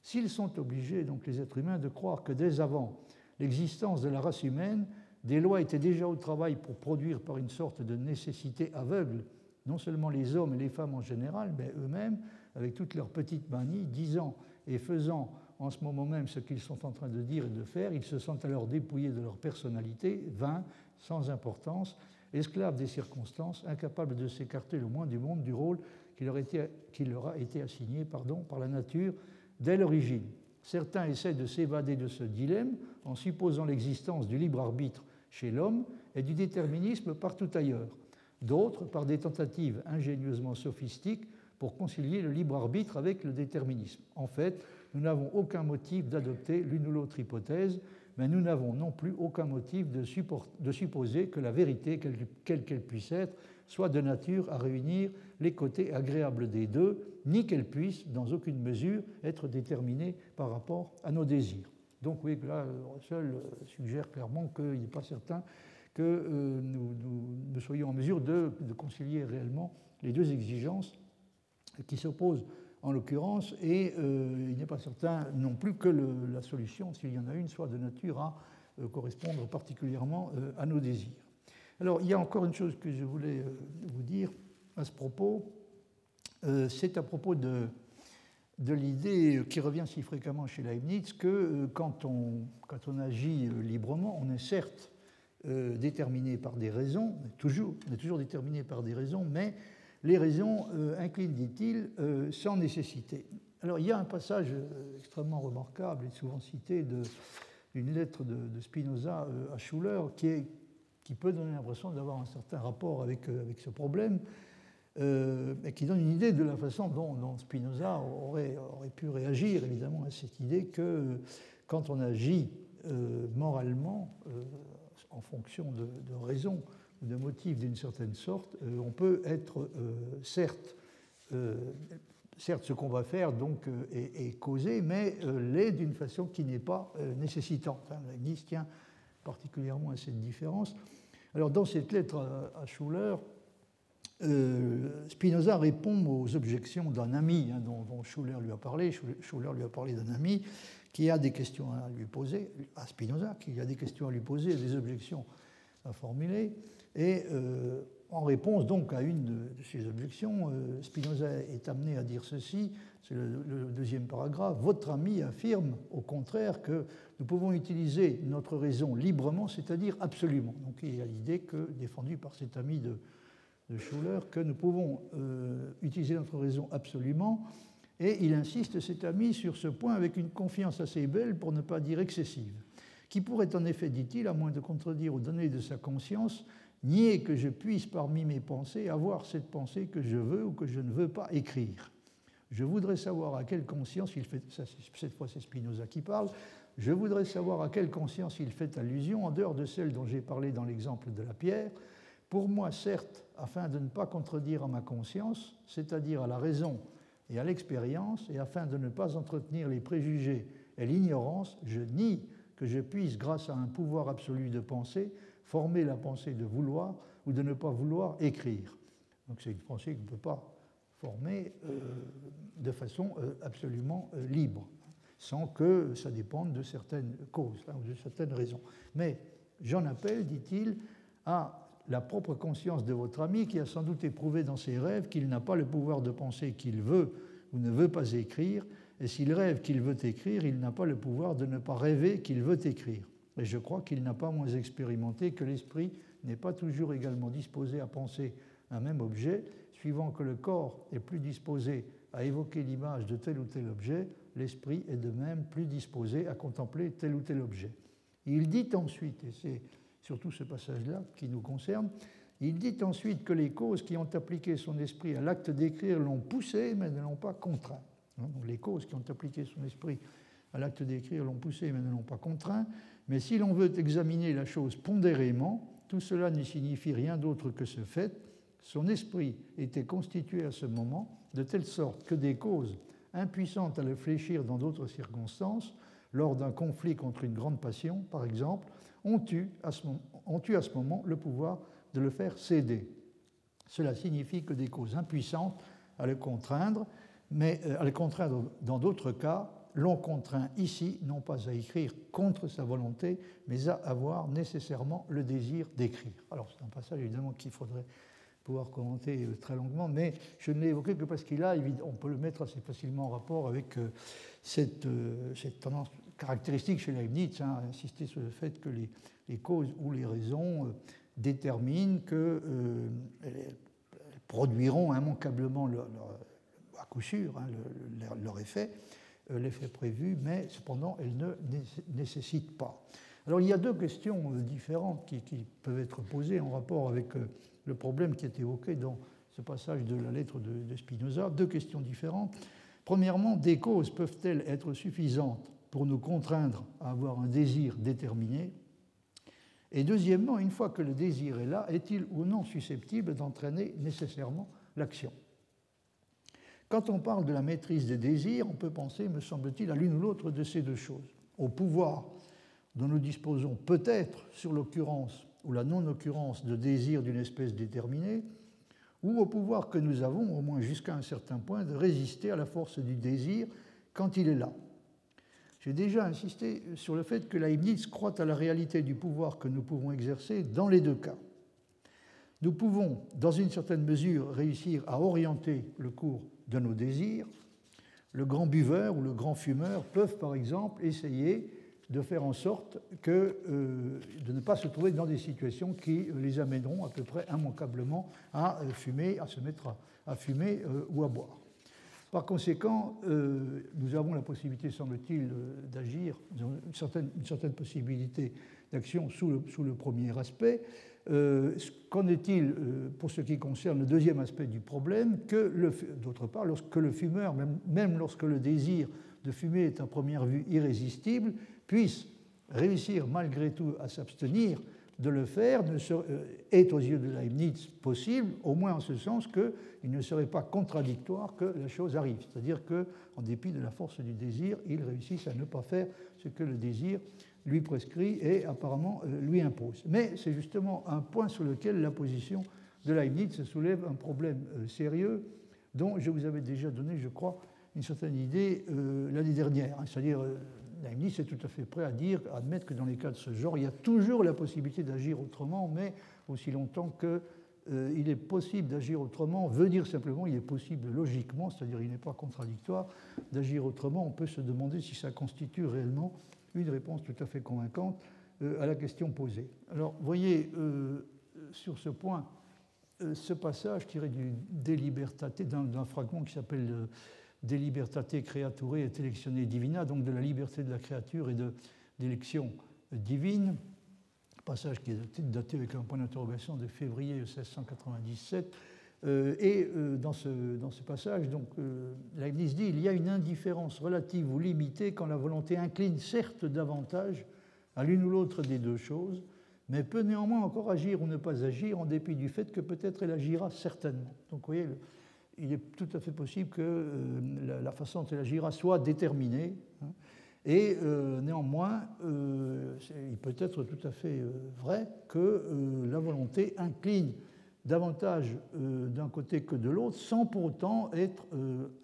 S'ils sont obligés, donc les êtres humains, de croire que dès avant l'existence de la race humaine, des lois étaient déjà au travail pour produire par une sorte de nécessité aveugle non seulement les hommes et les femmes en général, mais eux-mêmes, avec toutes leurs petites manies, disant et faisant en ce moment même ce qu'ils sont en train de dire et de faire, ils se sentent alors dépouillés de leur personnalité, vains, sans importance, esclaves des circonstances, incapables de s'écarter le moins du monde du rôle qui leur, a été assigné pardon, par la nature dès l'origine. Certains essaient de s'évader de ce dilemme en supposant l'existence du libre arbitre chez l'homme et du déterminisme partout ailleurs. D'autres par des tentatives ingénieusement sophistiques pour concilier le libre arbitre avec le déterminisme. En fait, nous n'avons aucun motif d'adopter l'une ou l'autre hypothèse, mais nous n'avons non plus aucun motif de, supposer que la vérité, quelle qu'elle puisse être, soit de nature à réunir les côtés agréables des deux, ni qu'elle puisse, dans aucune mesure, être déterminée par rapport à nos désirs. Donc oui, là, Russell suggère clairement qu'il n'est pas certain que euh, nous, soyons en mesure de concilier réellement les deux exigences qui s'opposent en l'occurrence, et euh, il n'est pas certain non plus que la solution, s'il y en a une, soit de nature à euh, correspondre particulièrement euh, à nos désirs. Alors, il y a encore une chose que je voulais vous dire à ce propos, c'est à propos de, de l'idée qui revient si fréquemment chez Leibniz que quand on, quand on agit librement, on est certes déterminé par des raisons, toujours, on est toujours déterminé par des raisons, mais les raisons euh, inclinent, dit-il, euh, sans nécessité. Alors il y a un passage euh, extrêmement remarquable et souvent cité d'une lettre de, Spinoza à Schuller qui, peut donner l'impression d'avoir un certain rapport avec, ce problème, mais qui donne une idée de la façon dont, Spinoza aurait, pu réagir évidemment à cette idée que quand on agit moralement en fonction de raisons de motifs d'une certaine sorte, euh, on peut être euh, certes, euh, certes ce qu'on va faire donc est, causé, mais l'est d'une façon qui n'est pas nécessitante. Leibniz tient particulièrement à cette différence. Alors dans cette lettre à, Schuller, Spinoza répond aux objections d'un ami hein, dont, dont, Schuller lui a parlé. Schuller lui a parlé d'un ami qui a des questions à lui poser, à Spinoza, qui a des questions à lui poser, des objections à formuler. Et euh, en réponse donc à une de, ces objections, euh, Spinoza est amené à dire ceci, c'est le, deuxième paragraphe, Votre ami affirme au contraire que nous pouvons utiliser notre raison librement, c'est-à-dire absolument. Donc il y a l'idée que, défendue par cet ami de, de Schuller, que nous pouvons euh, utiliser notre raison absolument, et il insiste, cet ami, sur ce point avec une confiance assez belle, pour ne pas dire excessive, qui pourrait en effet, dit-il, à moins de contredire aux données de sa conscience, nier que je puisse parmi mes pensées avoir cette pensée que je veux ou que je ne veux pas écrire. Je voudrais savoir à quelle conscience il fait, cette fois c'est Spinoza qui parle, je voudrais savoir à quelle conscience il fait allusion, en dehors de celle dont j'ai parlé dans l'exemple de la pierre. Pour moi, certes, afin de ne pas contredire à ma conscience, c'est-à-dire à la raison et à l'expérience, et afin de ne pas entretenir les préjugés est l'ignorance, je nie que je puisse, grâce à un pouvoir absolu de pensée, former la pensée de vouloir ou de ne pas vouloir écrire. Donc c'est une pensée qu'on ne peut pas former euh, de façon euh, absolument euh, libre, sans que ça dépende de certaines causes hein, ou de certaines raisons. Mais j'en appelle, dit-il, à la propre conscience de votre ami qui a sans doute éprouvé dans ses rêves qu'il n'a pas le pouvoir de penser qu'il veut ou ne veut pas écrire, et s'il rêve qu'il veut écrire, il n'a pas le pouvoir de ne pas rêver qu'il veut écrire. Et je crois qu'il n'a pas moins expérimenté que l'esprit n'est pas toujours également disposé à penser un même objet, suivant que le corps est plus disposé à évoquer l'image de tel ou tel objet, l'esprit est de même plus disposé à contempler tel ou tel objet. Il dit ensuite, et c'est surtout ce passage-là qui nous concerne, il dit ensuite que les causes qui ont appliqué son esprit à l'acte d'écrire l'ont poussé, mais ne l'ont pas contraint. les causes qui ont appliqué son esprit à l'acte d'écrire l'ont poussé, mais ne l'ont pas contraint. Mais si l'on veut examiner la chose pondérément, tout cela ne signifie rien d'autre que ce fait. Son esprit était constitué à ce moment de telle sorte que des causes impuissantes à le fléchir dans d'autres circonstances, lors d'un conflit contre une grande passion, par exemple, ont eu, à ce moment, ont eu à ce moment le pouvoir de le faire céder. Cela signifie que des causes impuissantes à le contraindre, mais euh, à le contraindre dans d'autres cas, l'on contraint ici non pas à écrire contre sa volonté, mais à avoir nécessairement le désir d'écrire. Alors c'est un passage évidemment qu'il faudrait pouvoir commenter euh, très longuement, mais je ne l'ai évoqué que parce qu'il a, on peut le mettre assez facilement en rapport avec euh, cette, cette tendance caractéristique chez Leibniz, hein, insister sur le fait que les, causes ou les raisons déterminent que produiront immanquablement à coup sûr hein, leur effet, euh, l'effet prévu, mais cependant, elle ne nécessite pas. Alors il y a deux questions euh, différentes qui, peuvent être posées en rapport avec euh, le problème qui est évoqué dans ce passage de la lettre de, Spinoza. Deux questions différentes. Premièrement, des causes peuvent-elles être suffisantes pour nous contraindre à avoir un désir déterminé? Et deuxièmement, une fois que le désir est là, est-il ou non susceptible d'entraîner nécessairement l'action? Quand on parle de la maîtrise des désirs, on peut penser, me semble-t-il, à l'une ou l'autre de ces deux choses. Au pouvoir dont nous disposons peut-être sur l'occurrence ou la non-occurrence de désirs d'une espèce déterminée, ou au pouvoir que nous avons, au moins jusqu'à un certain point, de résister à la force du désir quand il est là. J'ai déjà insisté sur le fait que Leibniz croit à la réalité du pouvoir que nous pouvons exercer dans les deux cas. Nous pouvons, dans une certaine mesure, réussir à orienter le cours de nos désirs. Le grand buveur ou le grand fumeur peuvent, par exemple, essayer de faire en sorte que, euh, de ne pas se trouver dans des situations qui les amèneront à peu près immanquablement à euh, fumer, à se mettre à, fumer euh, ou à boire. Par conséquent, nous avons la possibilité, semble-t-il, d'agir, une certaine, une certaine possibilité d'action sous sous le premier aspect. Euh, qu'en est-il euh, pour ce qui concerne le deuxième aspect du problème que d'autre part, lorsque le fumeur, même, lorsque le désir de fumer est à première vue irrésistible, puisse réussir malgré tout à s'abstenir de le faire euh, est aux yeux de Leibniz possible, au moins en ce sens qu'il ne serait pas contradictoire que la chose arrive. C'est-à-dire qu'en dépit de la force du désir, il réussisse à ne pas faire ce que le désir lui prescrit et apparemment euh, lui impose. Mais c'est justement un point sur lequel la position de Leibniz soulève un problème euh, sérieux dont je vous avais déjà donné, je crois, une certaine idée euh, l'année dernière. Hein. C'est-à-dire, Leibniz est tout à fait prêt à dire, à admettre que dans les cas de ce genre, il y a toujours la possibilité d'agir autrement, mais aussi longtemps que il est possible d'agir autrement, veut dire simplement il est possible logiquement, c'est-à-dire il n'est pas contradictoire d'agir autrement. On peut se demander si ça constitue réellement une réponse tout à fait convaincante euh, à la question posée. Alors, voyez euh, sur ce point euh, ce passage tiré du De Libertate, d'un fragment qui s'appelle De Libertate Creature et Electione Divina, donc de la liberté de la créature et de d'élection divine, passage qui est daté avec un point d'interrogation de février 1697 euh, et euh, dans ce, passage, donc, euh, dit il y a une indifférence relative ou limitée quand la volonté incline certes davantage à l'une ou l'autre des deux choses, mais peut néanmoins encore agir ou ne pas agir en dépit du fait que peut-être elle agira certainement. Donc vous voyez, il est tout à fait possible que la, façon dont elle agira soit déterminée. Hein, Et néanmoins, il peut être tout à fait vrai que la volonté incline davantage d'un côté que de l'autre, sans pour autant être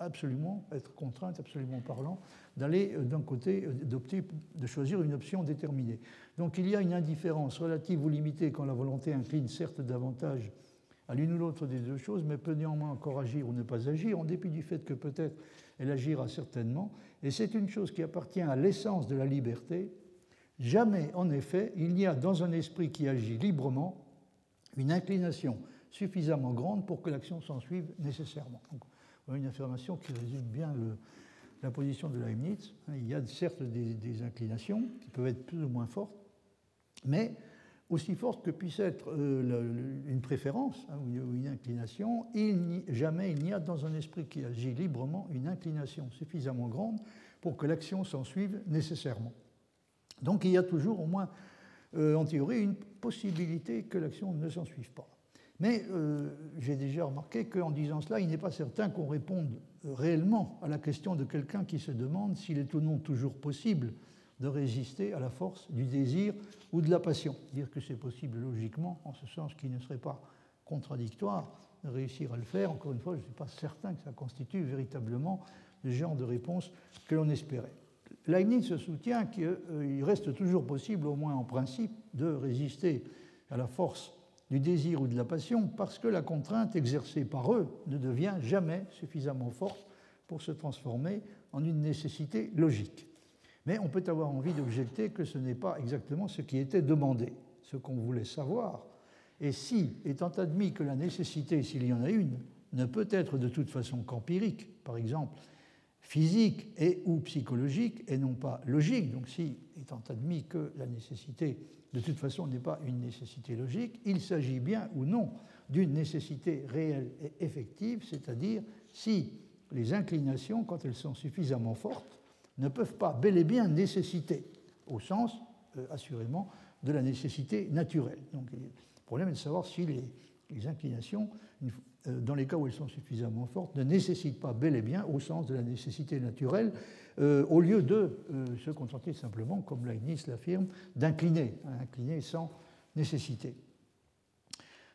absolument, être contrainte, absolument parlant, d'aller d'un côté, d'opter, de choisir une option déterminée. Donc il y a une indifférence relative ou limitée quand la volonté incline certes davantage à l'une ou l'autre des deux choses, mais peut néanmoins encore agir ou ne pas agir, en dépit du fait que peut-être elle agira certainement. Et c'est une chose qui appartient à l'essence de la liberté. Jamais, en effet, il n'y a dans un esprit qui agit librement une inclination suffisamment grande pour que l'action s'en suive nécessairement. Donc, une affirmation qui résume bien la position de Leibniz. Il y a certes des inclinations qui peuvent être plus ou moins fortes, mais aussi forte que puisse être euh, une préférence hein, ou une inclination, jamais il n'y a dans un esprit qui agit librement une inclination suffisamment grande pour que l'action s'en suive nécessairement. Donc il y a toujours, au moins euh, en théorie, une possibilité que l'action ne s'en suive pas. Mais euh, j'ai déjà remarqué qu'en disant cela, il n'est pas certain qu'on réponde réellement à la question de quelqu'un qui se demande s'il est ou non toujours possible de résister à la force du désir ou de la passion. Dire que c'est possible logiquement, en ce sens qu'il ne serait pas contradictoire de réussir à le faire, encore une fois, je ne suis pas certain que ça constitue véritablement le genre de réponse que l'on espérait. Leibniz se soutient qu'il reste toujours possible, au moins en principe, de résister à la force du désir ou de la passion parce que la contrainte exercée par eux ne devient jamais suffisamment forte pour se transformer en une nécessité logique. Mais on peut avoir envie d'objecter que ce n'est pas exactement ce qui était demandé, ce qu'on voulait savoir. Et si, étant admis que la nécessité, s'il y en a une, ne peut être de toute façon qu'empirique, par exemple physique et ou psychologique, et non pas logique, donc si, étant admis que la nécessité, de toute façon, n'est pas une nécessité logique, il s'agit bien ou non d'une nécessité réelle et effective, c'est-à-dire si les inclinations, quand elles sont suffisamment fortes, ne peuvent pas bel et bien nécessiter, au sens, euh, assurément, de la nécessité naturelle. Donc, le problème est de savoir si les, inclinations, euh, dans les cas où elles sont suffisamment fortes, ne nécessitent pas bel et bien, au sens de la nécessité naturelle, euh, au lieu de se contenter simplement, comme Leibniz l'affirme, d'incliner, hein, incliner sans nécessité.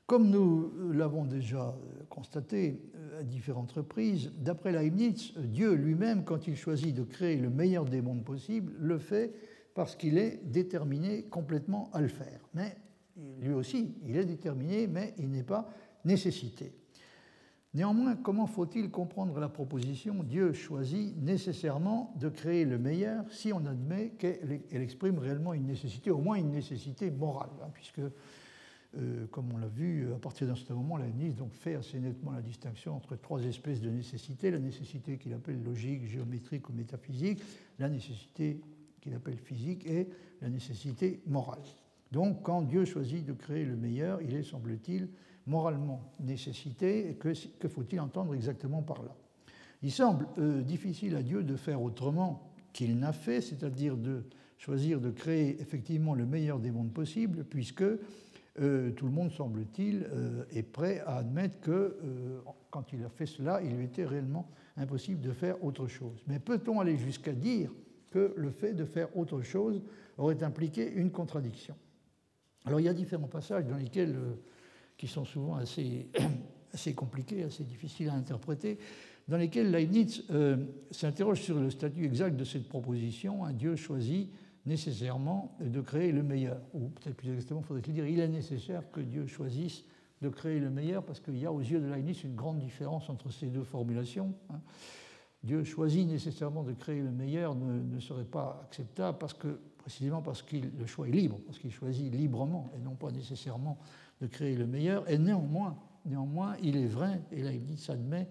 Comme nous l'avons déjà constaté euh, à différentes reprises, d'après Leibniz, Dieu lui-même, quand il choisit de créer le meilleur des mondes possibles, le fait parce qu'il est déterminé complètement à le faire. Mais lui aussi, il est déterminé, mais il n'est pas nécessité. Néanmoins, comment faut-il comprendre la proposition Dieu choisit nécessairement de créer le meilleur si on admet qu'elle exprime réellement une nécessité, au moins une nécessité morale, hein, puisque euh, comme on l'a vu, à partir d'un certain moment, Leibniz donc fait assez nettement la distinction entre trois espèces de nécessité, la nécessité qu'il appelle logique, géométrique ou métaphysique, la nécessité qu'il appelle physique et la nécessité morale. Donc quand Dieu choisit de créer le meilleur, il est, semble-t-il, moralement nécessité, que, faut-il entendre exactement par là? Il semble euh, difficile à Dieu de faire autrement qu'il n'a fait, c'est-à-dire de choisir de créer effectivement le meilleur des mondes possibles, puisque euh, tout le monde, semble-t-il, euh, est prêt à admettre que quand il a fait cela, il lui était réellement impossible de faire autre chose. Mais peut-on aller jusqu'à dire que le fait de faire autre chose aurait impliqué une contradiction? Alors il y a différents passages dans lesquels, qui sont souvent assez, (clears throat) assez compliqués, assez difficiles à interpréter, dans lesquels Leibniz s'interroge sur le statut exact de cette proposition, un Dieu choisi nécessairement de créer le meilleur. Ou peut-être plus exactement, faudrait-il dire, il est nécessaire que Dieu choisisse de créer le meilleur, parce qu'il y a aux yeux de Leibniz une grande différence entre ces deux formulations. Hein. Dieu choisit nécessairement de créer le meilleur ne, serait pas acceptable parce que, précisément parce que le choix est libre, parce qu'il choisit librement et non pas nécessairement de créer le meilleur. Et néanmoins, néanmoins il est vrai, et Leibniz admet,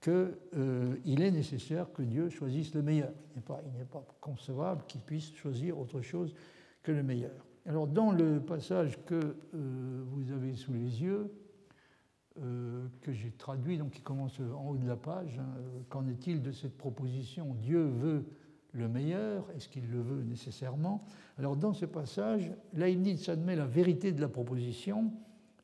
qu'il euh, est nécessaire que Dieu choisisse le meilleur. Il n'est pas, concevable qu'il puisse choisir autre chose que le meilleur. Alors dans le passage que euh, vous avez sous les yeux, euh, que j'ai traduit, donc qui commence en haut de la page, hein, qu'en est-il de cette proposition? Dieu veut le meilleur Est-ce qu'il le veut nécessairement? Alors dans ce passage, Leibniz admet la vérité de la proposition.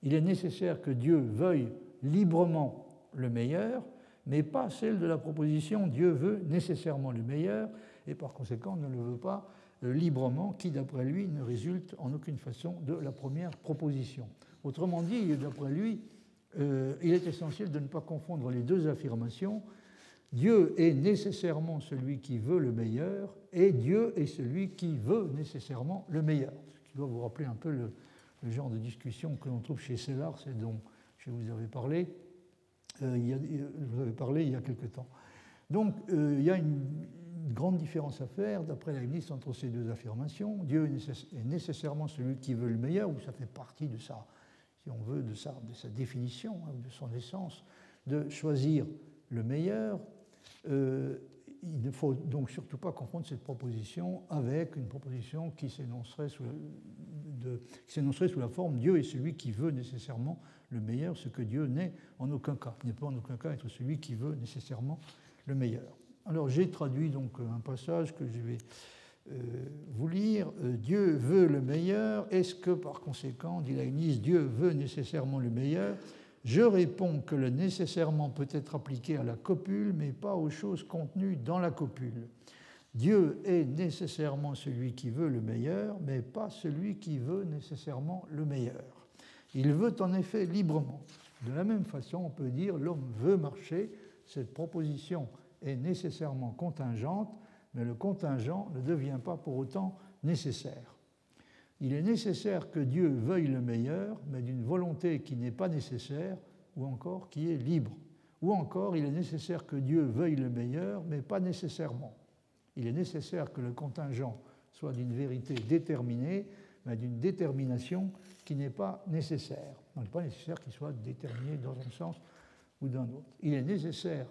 Il est nécessaire que Dieu veuille librement le meilleur, mais pas celle de la proposition Dieu veut nécessairement le meilleur, et par conséquent ne le veut pas euh, librement, qui d'après lui ne résulte en aucune façon de la première proposition. Autrement dit, d'après lui, euh, il est essentiel de ne pas confondre les deux affirmations. Dieu est nécessairement celui qui veut le meilleur et Dieu est celui qui veut nécessairement le meilleur. Ce qui doit vous rappeler un peu le, genre de discussion que l'on trouve chez Sellars et dont je vous avais parlé, euh, il y a, vous avais parlé il y a quelque temps. Donc il y a une, grande différence à faire, d'après Leibniz, entre ces deux affirmations. Dieu est nécessairement celui qui veut le meilleur, ou ça fait partie de sa, si on veut, de sa, de sa définition, hein, de son essence, de choisir le meilleur. Euh, il ne faut donc surtout pas confondre cette proposition avec une proposition qui s'énoncerait sous, la forme Dieu est celui qui veut nécessairement le meilleur, ce que Dieu n'est en aucun cas. Il n'est pas en aucun cas être celui qui veut nécessairement le meilleur. Alors j'ai traduit donc un passage que je vais euh, vous lire. Euh, Dieu veut le meilleur. Est-ce que par conséquent, dit Leibniz, Dieu veut nécessairement le meilleur? Je réponds que le nécessairement peut être appliqué à la copule, mais pas aux choses contenues dans la copule. Dieu est nécessairement celui qui veut le meilleur, mais pas celui qui veut nécessairement le meilleur. Il veut en effet librement. De la même façon, on peut dire l'homme veut marcher. Cette proposition est nécessairement contingente, mais le contingent ne devient pas pour autant nécessaire. Il est nécessaire que Dieu veuille le meilleur, mais d'une volonté qui n'est pas nécessaire, ou encore qui est libre. Ou encore, il est nécessaire que Dieu veuille le meilleur, mais pas nécessairement. Il est nécessaire que le contingent soit d'une vérité déterminée, mais d'une détermination qui n'est pas nécessaire. Il n'est pas nécessaire qu'il soit déterminé dans un sens ou dans l'autre. Il est nécessaire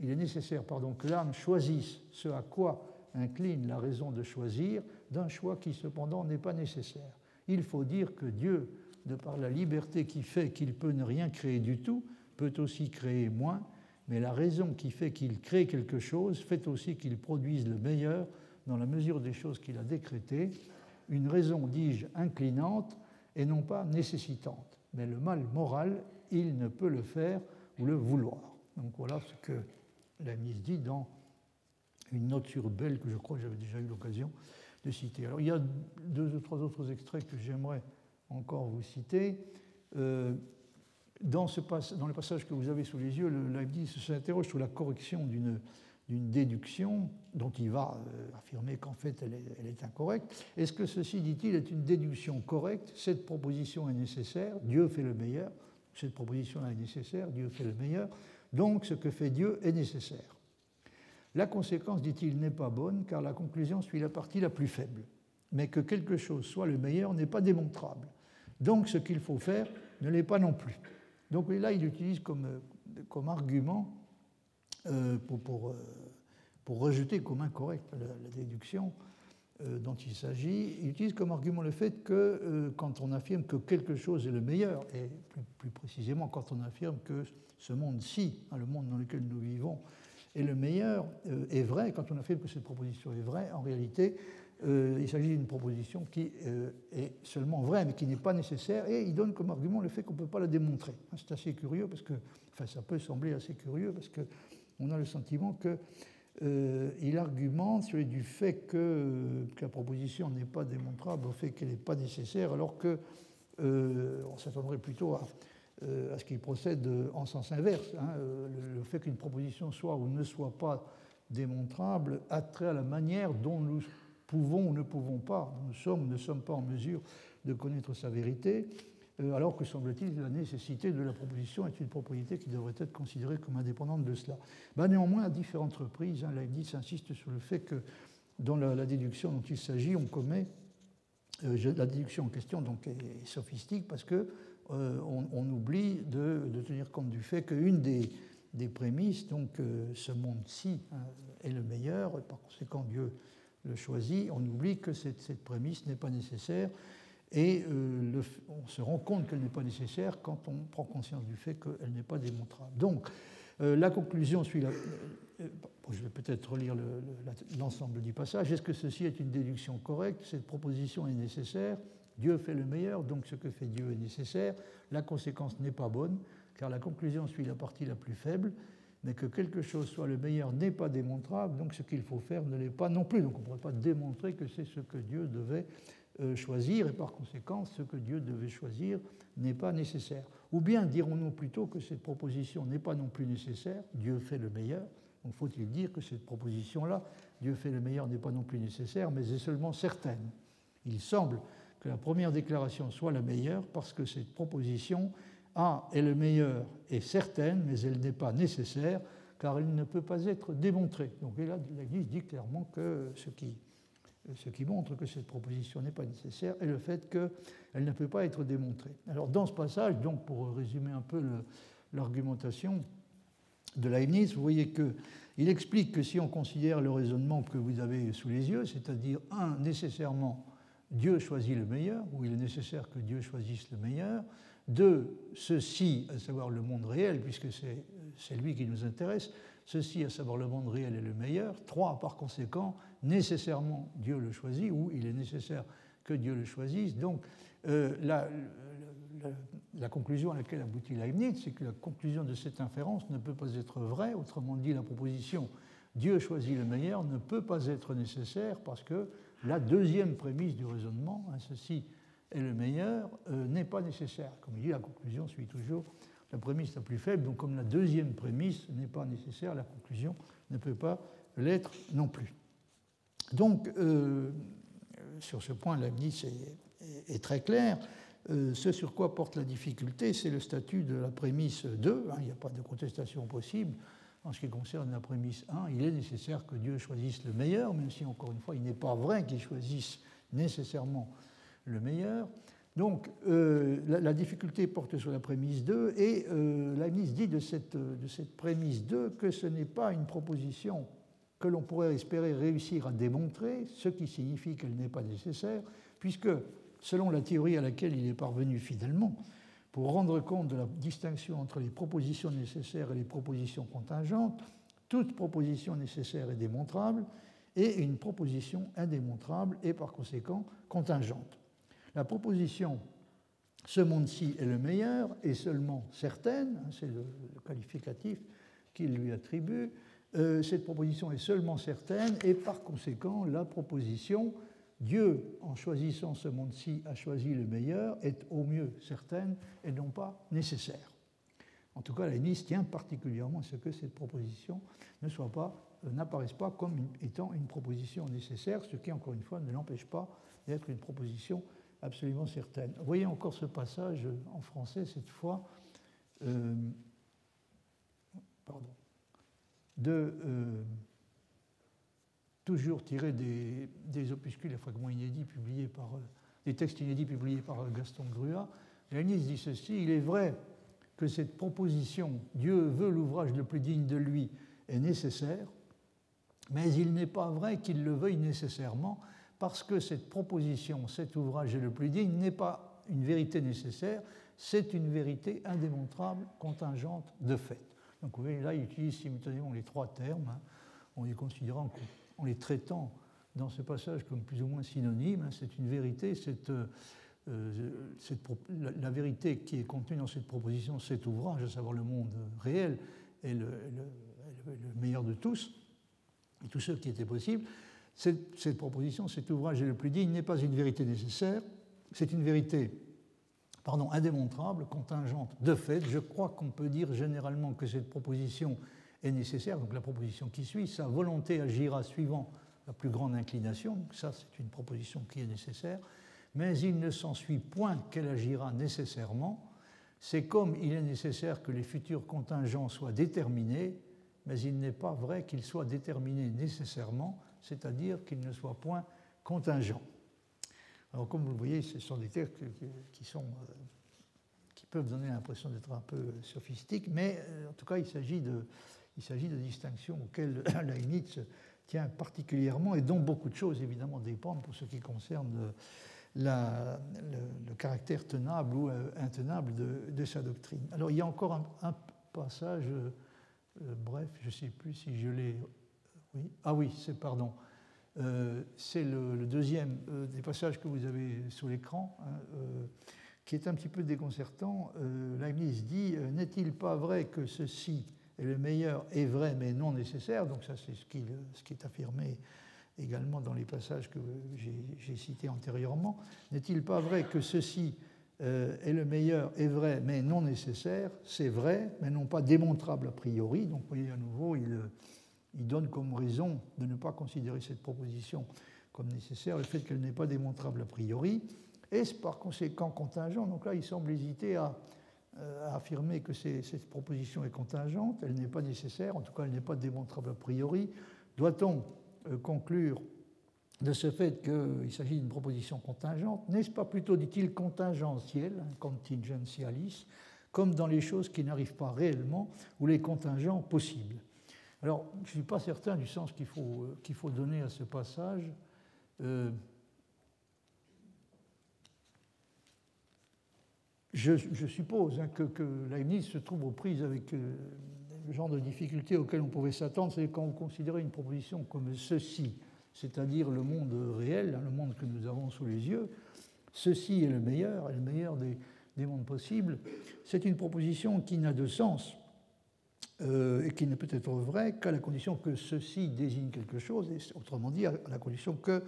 il est nécessaire pardon, que l'âme choisisse ce à quoi incline la raison de choisir d'un choix qui cependant n'est pas nécessaire. Il faut dire que Dieu, de par la liberté qui fait qu'il peut ne rien créer du tout, peut aussi créer moins, mais la raison qui fait qu'il crée quelque chose fait aussi qu'il produise le meilleur dans la mesure des choses qu'il a décrétées, une raison, dis-je, inclinante et non pas nécessitante. Mais le mal moral, il ne peut le faire ou le vouloir. Donc voilà ce que la mise dit dans une note sur Belle que je crois que j'avais déjà eu l'occasion il y a deux ou trois autres extraits que j'aimerais encore vous citer. Euh, dans, le passage que vous avez sous les yeux, le Leibniz s'interroge sur la correction d'une déduction dont il va euh, affirmer qu'en fait elle est, elle est incorrecte. Est-ce que ceci, dit-il, est une déduction correcte? Cette proposition est nécessaire, Dieu fait le meilleur. Cette proposition est nécessaire, Dieu fait le meilleur. Donc ce que fait Dieu est nécessaire. La conséquence, dit-il, n'est pas bonne car la conclusion suit la partie la plus faible. Mais que quelque chose soit le meilleur n'est pas démontrable. Donc ce qu'il faut faire ne l'est pas non plus. Donc là, il utilise comme, comme argument euh, euh, pour, rejeter comme incorrect la déduction euh, dont il s'agit, il utilise comme argument le fait que euh, quand on affirme que quelque chose est le meilleur, et plus, précisément quand on affirme que ce monde-ci, hein, le monde dans lequel nous vivons, est le meilleur, euh, est vrai, quand on affirme que cette proposition est vraie, en réalité, il s'agit d'une proposition qui est seulement vraie, mais qui n'est pas nécessaire, et il donne comme argument le fait qu'on ne peut pas la démontrer. C'est assez curieux, parce que, enfin, ça peut sembler assez curieux, parce qu'on a le sentiment que euh, il argumente du fait que, la proposition n'est pas démontrable au fait qu'elle n'est pas nécessaire, alors qu'on euh, s'attendrait plutôt à, euh, à ce qu'il procède en sens inverse. Hein. Le, fait qu'une proposition soit ou ne soit pas démontrable a trait à la manière dont nous pouvons ou ne pouvons pas, nous sommes ou ne sommes pas en mesure de connaître sa vérité. Euh, alors que semble-t-il la nécessité de la proposition est une propriété qui devrait être considérée comme indépendante de cela. Ben, néanmoins, à différentes reprises, hein, Leibniz insiste sur le fait que dans la, déduction dont il s'agit, on commet euh, la déduction en question donc est, sophistique parce que euh, on, oublie de, tenir compte du fait qu'une des, des, prémices, donc ce monde-ci hein, est le meilleur, par conséquent Dieu le choisit, on oublie que cette, prémisse n'est pas nécessaire et euh, on se rend compte qu'elle n'est pas nécessaire quand on prend conscience du fait qu'elle n'est pas démontrable. Donc, euh, la conclusion suit. Euh, je vais peut-être relire l'ensemble du passage. Est-ce que ceci est une déduction correcte? Cette proposition est nécessaire? Dieu fait le meilleur, donc ce que fait Dieu est nécessaire. La conséquence n'est pas bonne, car la conclusion suit la partie la plus faible. mais que quelque chose soit le meilleur n'est pas démontrable, donc ce qu'il faut faire ne l'est pas non plus. Donc on ne pourrait pas démontrer que c'est ce que Dieu devait euh, choisir, et par conséquent, ce que Dieu devait choisir n'est pas nécessaire. Ou bien dirons-nous plutôt que cette proposition n'est pas non plus nécessaire, Dieu fait le meilleur. Donc faut-il dire que cette proposition-là, Dieu fait le meilleur, n'est pas non plus nécessaire, mais est seulement certaine. Il semble que la première déclaration soit la meilleure parce que cette proposition A est le meilleur est certaine, mais elle n'est pas nécessaire car elle ne peut pas être démontrée. Donc là, l'Église dit clairement que ce qui, montre que cette proposition n'est pas nécessaire est le fait qu'elle ne peut pas être démontrée. Alors dans ce passage, donc pour résumer un peu l'argumentation de Leibniz, vous voyez qu'il explique que si on considère le raisonnement que vous avez sous les yeux, c'est-à-dire un nécessairement Dieu choisit le meilleur, ou il est nécessaire que Dieu choisisse le meilleur. Deux, ceci, à savoir le monde réel, puisque c'est lui qui nous intéresse, ceci, à savoir le monde réel, est le meilleur. Trois, par conséquent, nécessairement Dieu le choisit, ou il est nécessaire que Dieu le choisisse. Donc, euh, la, la, conclusion à laquelle aboutit Leibniz, c'est que la conclusion de cette inférence ne peut pas être vraie. Autrement dit, la proposition Dieu choisit le meilleur ne peut pas être nécessaire parce que la deuxième prémisse du raisonnement, hein, ceci est le meilleur, euh, n'est pas nécessaire. Comme il dit, la conclusion suit toujours la prémisse la plus faible. Donc comme la deuxième prémisse n'est pas nécessaire, la conclusion ne peut pas l'être non plus. Donc euh, sur ce point, Leibniz est, très clair. Euh, ce sur quoi porte la difficulté, c'est le statut de la prémisse 2. Hein, il n'y a pas de contestation possible. En ce qui concerne la prémisse 1, il est nécessaire que Dieu choisisse le meilleur, même si, encore une fois, il n'est pas vrai qu'il choisisse nécessairement le meilleur. Donc, euh, la, difficulté porte sur la prémisse 2, et euh, mise dit de cette, de cette prémisse 2 que ce n'est pas une proposition que l'on pourrait espérer réussir à démontrer, ce qui signifie qu'elle n'est pas nécessaire, puisque, selon la théorie à laquelle il est parvenu fidèlement, pour rendre compte de la distinction entre les propositions nécessaires et les propositions contingentes, toute proposition nécessaire est démontrable et une proposition indémontrable est par conséquent contingente. La proposition ce monde-ci est le meilleur est seulement certaine, hein, c'est le, qualificatif qu'il lui attribue, euh, cette proposition est seulement certaine et par conséquent la proposition Dieu, en choisissant ce monde-ci, a choisi le meilleur, est au mieux certaine et non pas nécessaire. En tout cas, la Nice tient particulièrement à ce que cette proposition ne soit pas, euh, n'apparaisse pas comme étant une proposition nécessaire, ce qui, encore une fois, ne l'empêche pas d'être une proposition absolument certaine. Voyez encore ce passage en français, cette fois, euh, de. Euh, toujours tiré des, opuscules et fragments inédits publiés par, euh, des textes inédits publiés par euh, Gaston Grua, Léonis dit ceci Il est vrai que cette proposition, Dieu veut l'ouvrage le plus digne de lui, est nécessaire, mais il n'est pas vrai qu'il le veuille nécessairement, parce que cette proposition, cet ouvrage est le plus digne, n'est pas une vérité nécessaire, c'est une vérité indémontrable, contingente de fait. Donc vous voyez, là, il utilise simultanément les trois termes, hein, en les considérant en les traitant dans ce passage comme plus ou moins synonymes. Hein, c'est une vérité, euh, la, vérité qui est contenue dans cette proposition, cet ouvrage, à savoir le monde réel, est le, meilleur de tous, et tout ce qui était possible. Cette, cette, proposition, cet ouvrage est le plus digne, n'est pas une vérité nécessaire, c'est une vérité pardon, indémontrable, contingente de fait. Je crois qu'on peut dire généralement que cette proposition est nécessaire, donc la proposition qui suit, sa volonté agira suivant la plus grande inclination, ça c'est une proposition qui est nécessaire, mais il ne s'ensuit point qu'elle agira nécessairement, c'est comme il est nécessaire que les futurs contingents soient déterminés, mais il n'est pas vrai qu'ils soient déterminés nécessairement, c'est-à-dire qu'ils ne soient point contingents. Alors comme vous le voyez, ce sont des textes qui, sont, euh, qui peuvent donner l'impression d'être un peu sophistiques, mais euh, en tout cas il s'agit de, il s'agit de distinctions auxquelles (coughs) Leibniz tient particulièrement et dont beaucoup de choses évidemment dépendent pour ce qui concerne le, caractère tenable ou euh, intenable de, sa doctrine. Alors il y a encore un, passage, euh, euh, bref, je ne sais plus si je l'ai. Ah oui, c'est pardon. c'est le, deuxième des passages que vous avez sous l'écran, hein, qui est un petit peu déconcertant. Leibniz dit N'est-il pas vrai que ceci et le meilleur est vrai mais non nécessaire, donc ça c'est ce qui, est affirmé également dans les passages que j'ai cités antérieurement, n'est-il pas vrai que ceci euh, est le meilleur est vrai mais non nécessaire? C'est vrai mais non pas démontrable a priori. Donc vous voyez à nouveau, il, donne comme raison de ne pas considérer cette proposition comme nécessaire le fait qu'elle n'est pas démontrable a priori. Est-ce par conséquent contingent? Donc là, il semble hésiter à, euh, affirmer que cette proposition est contingente, elle n'est pas nécessaire, en tout cas elle n'est pas démontrable a priori. Doit-on euh, conclure de ce fait qu'il s'agit d'une proposition contingente? N'est-ce pas plutôt, dit-il, contingentiel, contingentialis, comme dans les choses qui n'arrivent pas réellement ou les contingents possibles? Alors, je ne suis pas certain du sens qu'il faut, euh, qu'il faut donner à ce passage. Je, suppose hein, que, que, Leibniz se trouve aux prises avec euh, le genre de difficultés auxquelles on pouvait s'attendre, c'est quand vous considérez une proposition comme ceci, c'est-à-dire le monde réel, hein, le monde que nous avons sous les yeux, ceci est le meilleur, est le meilleur des, mondes possibles, c'est une proposition qui n'a de sens euh, et qui ne peut être vraie qu'à la condition que ceci désigne quelque chose, autrement dit, à la condition que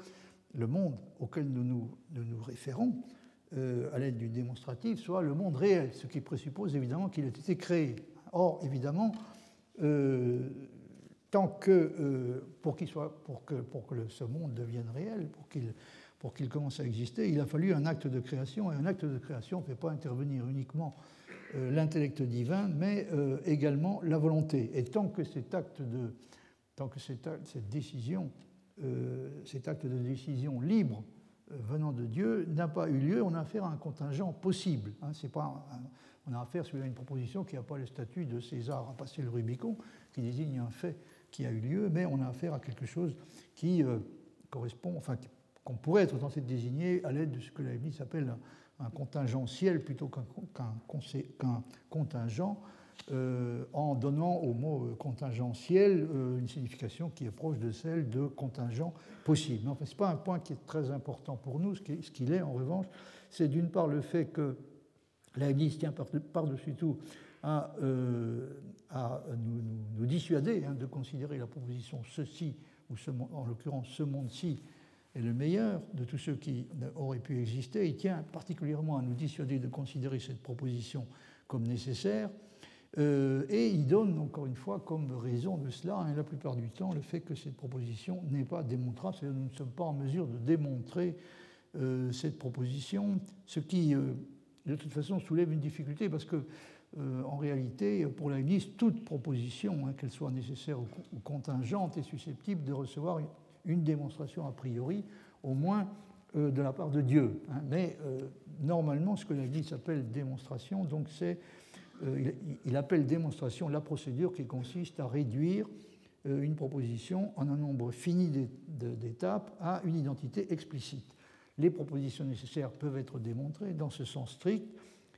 le monde auquel nous nous, référons à l'aide du démonstratif, soit le monde réel, ce qui présuppose évidemment qu'il a été créé. Or, évidemment, euh, tant que, euh, pour, qu'il soit, pour que, pour que ce monde devienne réel, pour qu'il commence à exister, il a fallu un acte de création, et un acte de création ne fait pas intervenir uniquement l'intellect divin, mais également la volonté. Et tant que cet acte de, tant que cette décision, cet acte de décision libre venant de Dieu n'a pas eu lieu, on a affaire à un contingent possible. Hein, pas on a affaire à une proposition qui n'a pas le statut de César à passer le Rubicon, qui désigne un fait qui a eu lieu, mais on a affaire à quelque chose qui euh, correspond, enfin, qu'on pourrait être censé désigner à l'aide de ce que la Bible s'appelle un, contingentiel plutôt qu'un contingent. Euh, en donnant au mot euh, contingentiel euh, une signification qui est proche de celle de contingent possible. Enfin, ce n'est pas un point qui est très important pour nous. Ce qu'il est, en revanche, c'est d'une part le fait que Leibniz tient par-dessus tout à, à nous, dissuader hein, de considérer la proposition ceci, ou en l'occurrence ce monde-ci, est le meilleur de tous ceux qui auraient pu exister. Il tient particulièrement à nous dissuader de considérer cette proposition comme nécessaire. Euh, et il donne encore une fois comme raison de cela, hein, la plupart du temps, le fait que cette proposition n'est pas démontrable, c'est-à-dire nous ne sommes pas en mesure de démontrer euh, cette proposition, ce qui euh, de toute façon soulève une difficulté parce que en réalité, pour liste, toute proposition, hein, qu'elle soit nécessaire ou, contingente, est susceptible de recevoir une, démonstration a priori, au moins de la part de Dieu. Hein. Mais normalement, ce que liste appelle démonstration, donc c'est il appelle démonstration la procédure qui consiste à réduire euh, une proposition en un nombre fini d'étapes à une identité explicite. Les propositions nécessaires peuvent être démontrées dans ce sens strict,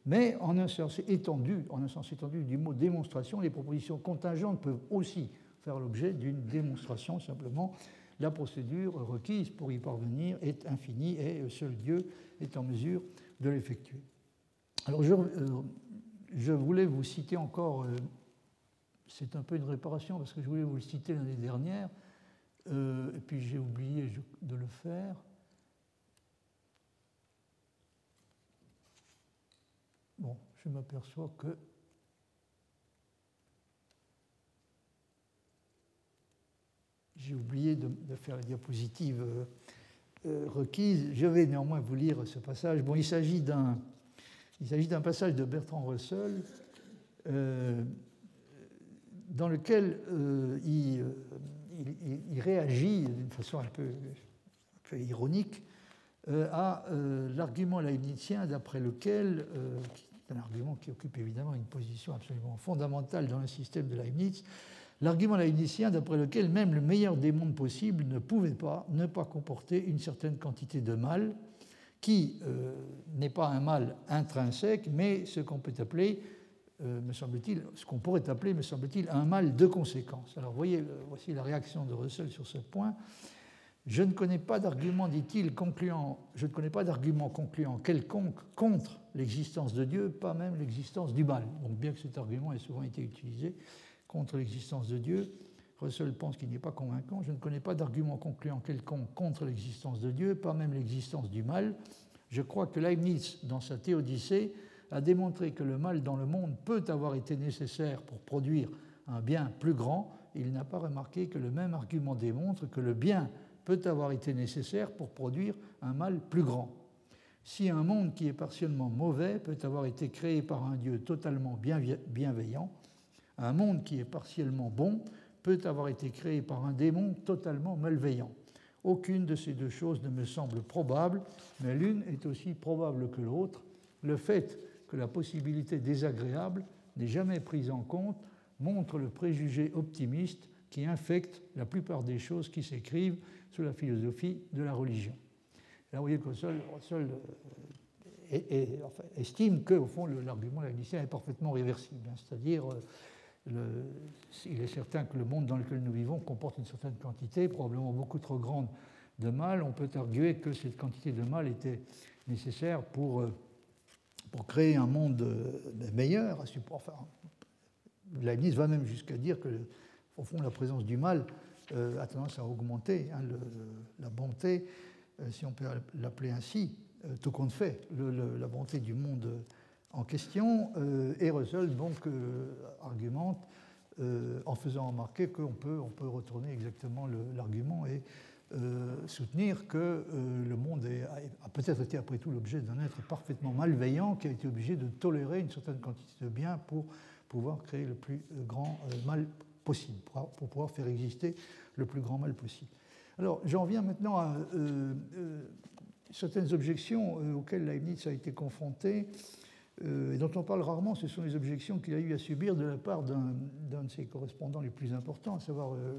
mais en un sens étendu, en un sens étendu du mot démonstration, les propositions contingentes peuvent aussi faire l'objet d'une démonstration. Simplement, la procédure requise pour y parvenir est infinie et seul Dieu est en mesure de l'effectuer. Alors, je, euh, je voulais vous citer encore, euh, c'est un peu une réparation parce que je voulais vous le citer l'année dernière, euh, et puis j'ai oublié de le faire. Bon, je m'aperçois que j'ai oublié de, faire la diapositive euh, requise. Je vais néanmoins vous lire ce passage. Bon, il s'agit d'un il s'agit d'un passage de Bertrand Russell euh, dans lequel euh, euh, il, réagit d'une façon un peu, ironique à l'argument leibnizien d'après lequel, un argument qui occupe évidemment une position absolument fondamentale dans le système de Leibniz, l'argument leibnizien d'après lequel même le meilleur des mondes possibles ne pouvait pas ne pas comporter une certaine quantité de mal, qui euh, n'est pas un mal intrinsèque, mais ce qu'on peut appeler, euh, me semble-t-il, ce qu'on pourrait appeler, me semble-t-il, un mal de conséquence. Alors voyez, voici la réaction de Russell sur ce point. Je ne connais pas d'argument, dit-il, concluant, je ne connais pas d'argument concluant quelconque contre l'existence de Dieu, pas même l'existence du mal. Donc bien que cet argument ait souvent été utilisé contre l'existence de Dieu. Russell pense qu'il n'est pas convaincant. Je ne connais pas d'argument concluant quelconque contre l'existence de Dieu, pas même l'existence du mal. Je crois que Leibniz, dans sa Théodicée, a démontré que le mal dans le monde peut avoir été nécessaire pour produire un bien plus grand. Il n'a pas remarqué que le même argument démontre que le bien peut avoir été nécessaire pour produire un mal plus grand. Si un monde qui est partiellement mauvais peut avoir été créé par un Dieu totalement bienveillant, un monde qui est partiellement bon peut avoir été créé par un démon totalement malveillant. Aucune de ces deux choses ne me semble probable, mais l'une est aussi probable que l'autre. Le fait que la possibilité désagréable n'est jamais prise en compte montre le préjugé optimiste qui infecte la plupart des choses qui s'écrivent sous la philosophie de la religion. Là, vous voyez que Russell, euh, estime qu'au fond, l'argument laïnicien est parfaitement réversible. Hein. C'est-à-dire, il est certain que le monde dans lequel nous vivons comporte une certaine quantité, probablement beaucoup trop grande, de mal. On peut arguer que cette quantité de mal était nécessaire pour, euh, pour créer un monde euh, meilleur. Enfin, Leibniz va même jusqu'à dire que, au fond, la présence du mal euh, a tendance à augmenter hein, la bonté, si on peut l'appeler ainsi, tout compte fait, la bonté du monde en question. Euh, et Russell donc euh, argumente euh, en faisant remarquer qu'on peut, on peut retourner exactement l'argument et soutenir que le monde a peut-être été après tout l'objet d'un être parfaitement malveillant qui a été obligé de tolérer une certaine quantité de bien pour pouvoir créer le plus grand mal possible, pour pouvoir faire exister le plus grand mal possible. Alors j'en viens maintenant à certaines objections auxquelles Leibniz a été confronté euh, dont on parle rarement, ce sont les objections qu'il a eu à subir de la part d'un de ses correspondants les plus importants, à savoir euh,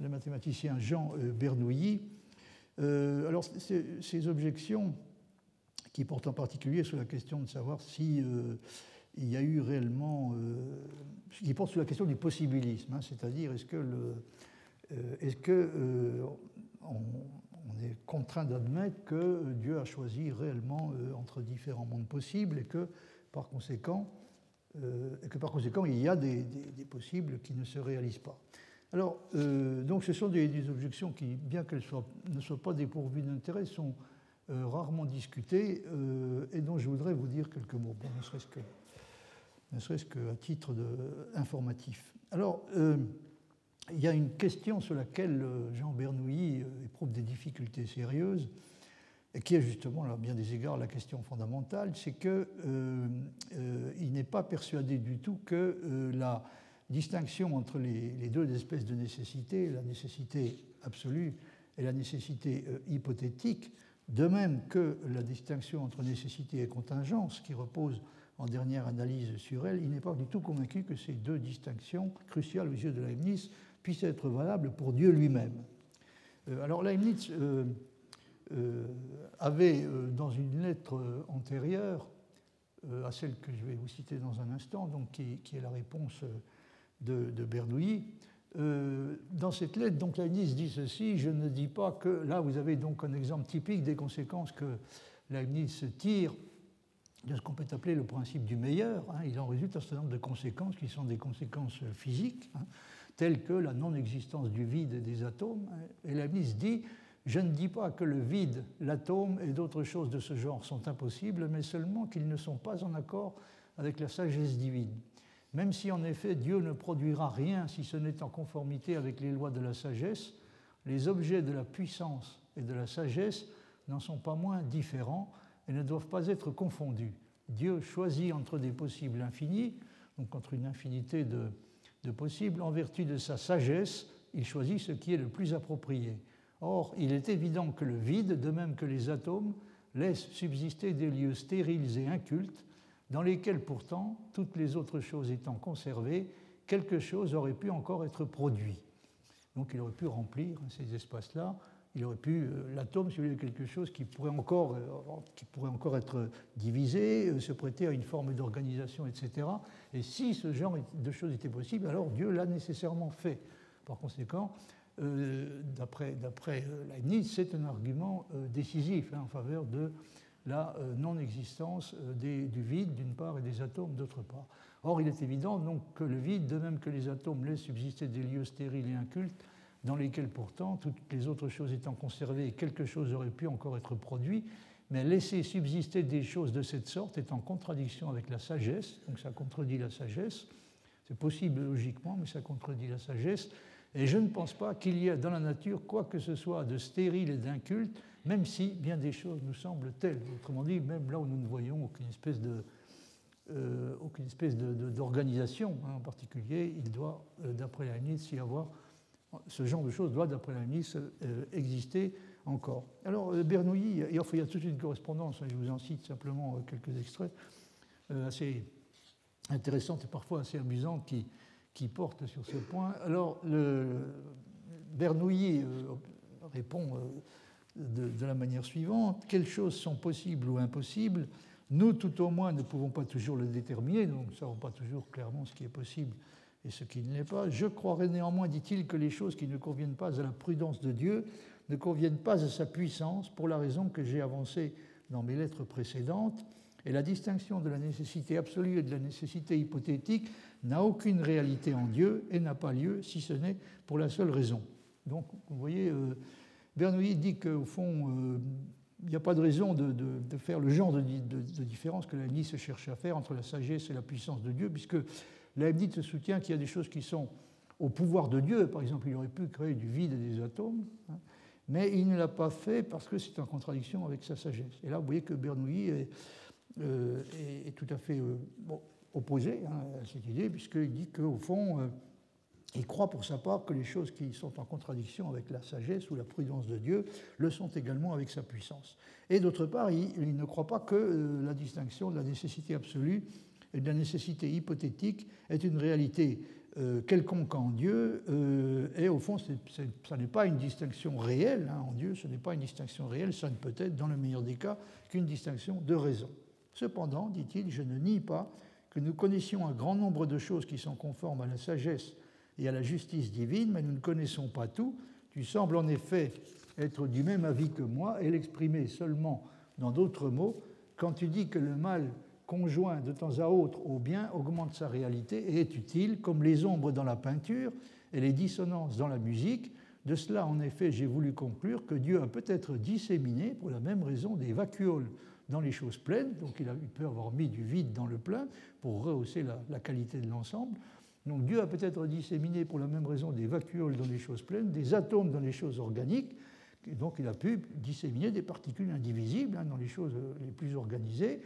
le mathématicien Jean euh, Bernoulli. alors, ces objections, qui portent en particulier sur la question de savoir si il y a eu réellement, qui portent sur la question du possibilisme, hein, c'est-à-dire est-ce que, est-ce que on est contraint d'admettre que Dieu a choisi réellement entre différents mondes possibles et que par conséquent, euh, et que par conséquent, il y a des, possibles qui ne se réalisent pas. Alors, euh, donc ce sont des, objections qui, bien qu'elles ne soient pas dépourvues d'intérêt, sont euh, rarement discutées et dont je voudrais vous dire quelques mots, ne serait-ce serait-ce qu'à titre informatif. Alors, il y a une question sur laquelle Jean Bernoulli éprouve des difficultés sérieuses, et qui est justement, à bien des égards, la question fondamentale, c'est qu'il euh, euh, n'est pas persuadé du tout que euh, la distinction entre les, deux espèces de nécessité, la nécessité absolue et la nécessité hypothétique, de même que la distinction entre nécessité et contingence, qui repose en dernière analyse sur elle, il n'est pas du tout convaincu que ces deux distinctions cruciales aux yeux de Leibniz puissent être valables pour Dieu lui-même. alors Leibniz euh, avait, euh, dans une lettre euh, antérieure à celle que je vais vous citer dans un instant, donc qui, est la réponse de, de dans cette lettre, donc Leibniz dit ceci Je ne dis pas que. Là, vous avez donc un exemple typique des conséquences que Leibniz tire de ce qu'on peut appeler le principe du meilleur. Hein. il en résulte un certain nombre de conséquences qui sont des conséquences physiques, hein, telles que la non-existence du vide et des atomes. Et dit je ne dis pas que le vide, l'atome et d'autres choses de ce genre sont impossibles, mais seulement qu'ils ne sont pas en accord avec la sagesse divine. Même si en effet Dieu ne produira rien si ce n'est en conformité avec les lois de la sagesse, les objets de la puissance et de la sagesse n'en sont pas moins différents et ne doivent pas être confondus. Dieu choisit entre des possibles infinis, donc entre une infinité de, de possibles, en vertu de sa sagesse, il choisit ce qui est le plus approprié. Or, il est évident que le vide, de même que les atomes, laisse subsister des lieux stériles et incultes, dans lesquels pourtant, toutes les autres choses étant conservées, quelque chose aurait pu encore être produit. Donc il aurait pu remplir ces espaces-là, il aurait pu, euh, l'atome, si vous voulez, quelque chose qui pourrait encore, euh, qui pourrait encore être divisé, euh, se prêter à une forme d'organisation, etc. Et si ce genre de choses était possible, alors Dieu l'a nécessairement fait. Par conséquent, euh, d'après Leibniz, c'est un argument décisif hein, en faveur de la non-existence du vide d'une part et des atomes d'autre part. Or, il est évident donc que le vide, de même que les atomes laissent subsister des lieux stériles et incultes, dans lesquels pourtant, toutes les autres choses étant conservées, quelque chose aurait pu encore être produit, mais laisser subsister des choses de cette sorte est en contradiction avec la sagesse, donc ça contredit la sagesse. C'est possible logiquement, mais ça contredit la sagesse. Et je ne pense pas qu'il y ait dans la nature quoi que ce soit de stérile et d'inculte, même si bien des choses nous semblent telles. Autrement dit, même là où nous ne voyons aucune espèce de, euh, aucune espèce d'organisation hein, en particulier, il doit, euh, d'après Leibniz, y avoir ce genre de choses doit, d'après la Leibniz, euh, exister encore. Alors, Bernoulli, il y a toute une correspondance, hein, je vous en cite simplement quelques extraits, assez intéressantes et parfois assez amusantes qui, qui portent sur ce point. Alors, le, Bernoulli répond de, de, la manière suivante quelles choses sont possibles ou impossibles? Nous, tout au moins, ne pouvons pas toujours le déterminer, donc nous ne savons pas toujours clairement ce qui est possible et ce qui ne l'est pas. Je croirais néanmoins, dit-il, que les choses qui ne conviennent pas à la prudence de Dieu ne conviennent pas à sa puissance, pour la raison que j'ai avancée dans mes lettres précédentes. Et la distinction de la nécessité absolue et de la nécessité hypothétique n'a aucune réalité en Dieu et n'a pas lieu, si ce n'est pour la seule raison. Donc, vous voyez, euh, Bernoulli dit qu'au fond, euh, il n'y a pas de raison de, faire le genre de, différence que la se cherche à faire entre la sagesse et la puissance de Dieu, puisque la se soutient qu'il y a des choses qui sont au pouvoir de Dieu. Par exemple, il aurait pu créer du vide et des atomes, hein, mais il ne l'a pas fait parce que c'est en contradiction avec sa sagesse. Et là, vous voyez que Bernoulli est, euh, tout à fait euh, opposé hein, à cette idée, puisqu'il dit qu'au fond, euh, il croit pour sa part que les choses qui sont en contradiction avec la sagesse ou la prudence de Dieu le sont également avec sa puissance. Et d'autre part, il, ne croit pas que la distinction de la nécessité absolue et de la nécessité hypothétique est une réalité euh, quelconque en Dieu. Euh, et au fond, ce n'est pas une distinction réelle hein, en Dieu, ce n'est pas une distinction réelle, ça ne peut être, dans le meilleur des cas, qu'une distinction de raison. Cependant, dit-il, je ne nie pas que nous connaissions un grand nombre de choses qui sont conformes à la sagesse et à la justice divine, mais nous ne connaissons pas tout. Tu sembles en effet être du même avis que moi et l'exprimer seulement dans d'autres mots quand tu dis que le mal conjoint de temps à autre au bien augmente sa réalité et est utile, comme les ombres dans la peinture et les dissonances dans la musique. De cela, en effet, j'ai voulu conclure que Dieu a peut-être disséminé, pour la même raison, des vacuoles dans les choses pleines, donc il, a, peut avoir mis du vide dans le plein pour rehausser la qualité de l'ensemble, donc Dieu a peut-être disséminé pour la même raison des vacuoles dans les choses pleines, des atomes dans les choses organiques, donc il a pu disséminer des particules indivisibles hein, dans les choses les plus organisées,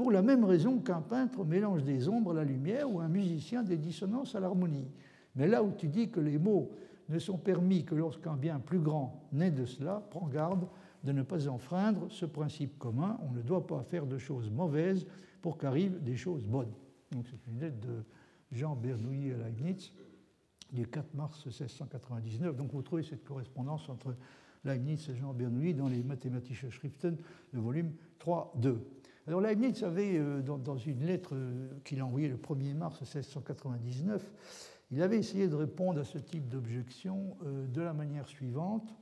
pour la même raison qu'un peintre mélange des ombres à la lumière ou un musicien des dissonances à l'harmonie. Mais là où tu dis que les mots ne sont permis que lorsqu'un bien plus grand naît de cela, prends garde de ne pas enfreindre ce principe commun. On ne doit pas faire de choses mauvaises pour qu'arrivent des choses bonnes. Donc c'est une lettre de Jean Bernoulli à Leibniz du 4 mars 1699. Donc vous trouvez cette correspondance entre Leibniz et Jean Bernoulli dans les Mathematische Schriften, le volume 3-2. Alors Leibniz avait, euh, dans, une lettre euh, qu'il a envoyée le 1er mars 1699, il avait essayé de répondre à ce type d'objection euh, de la manière suivante.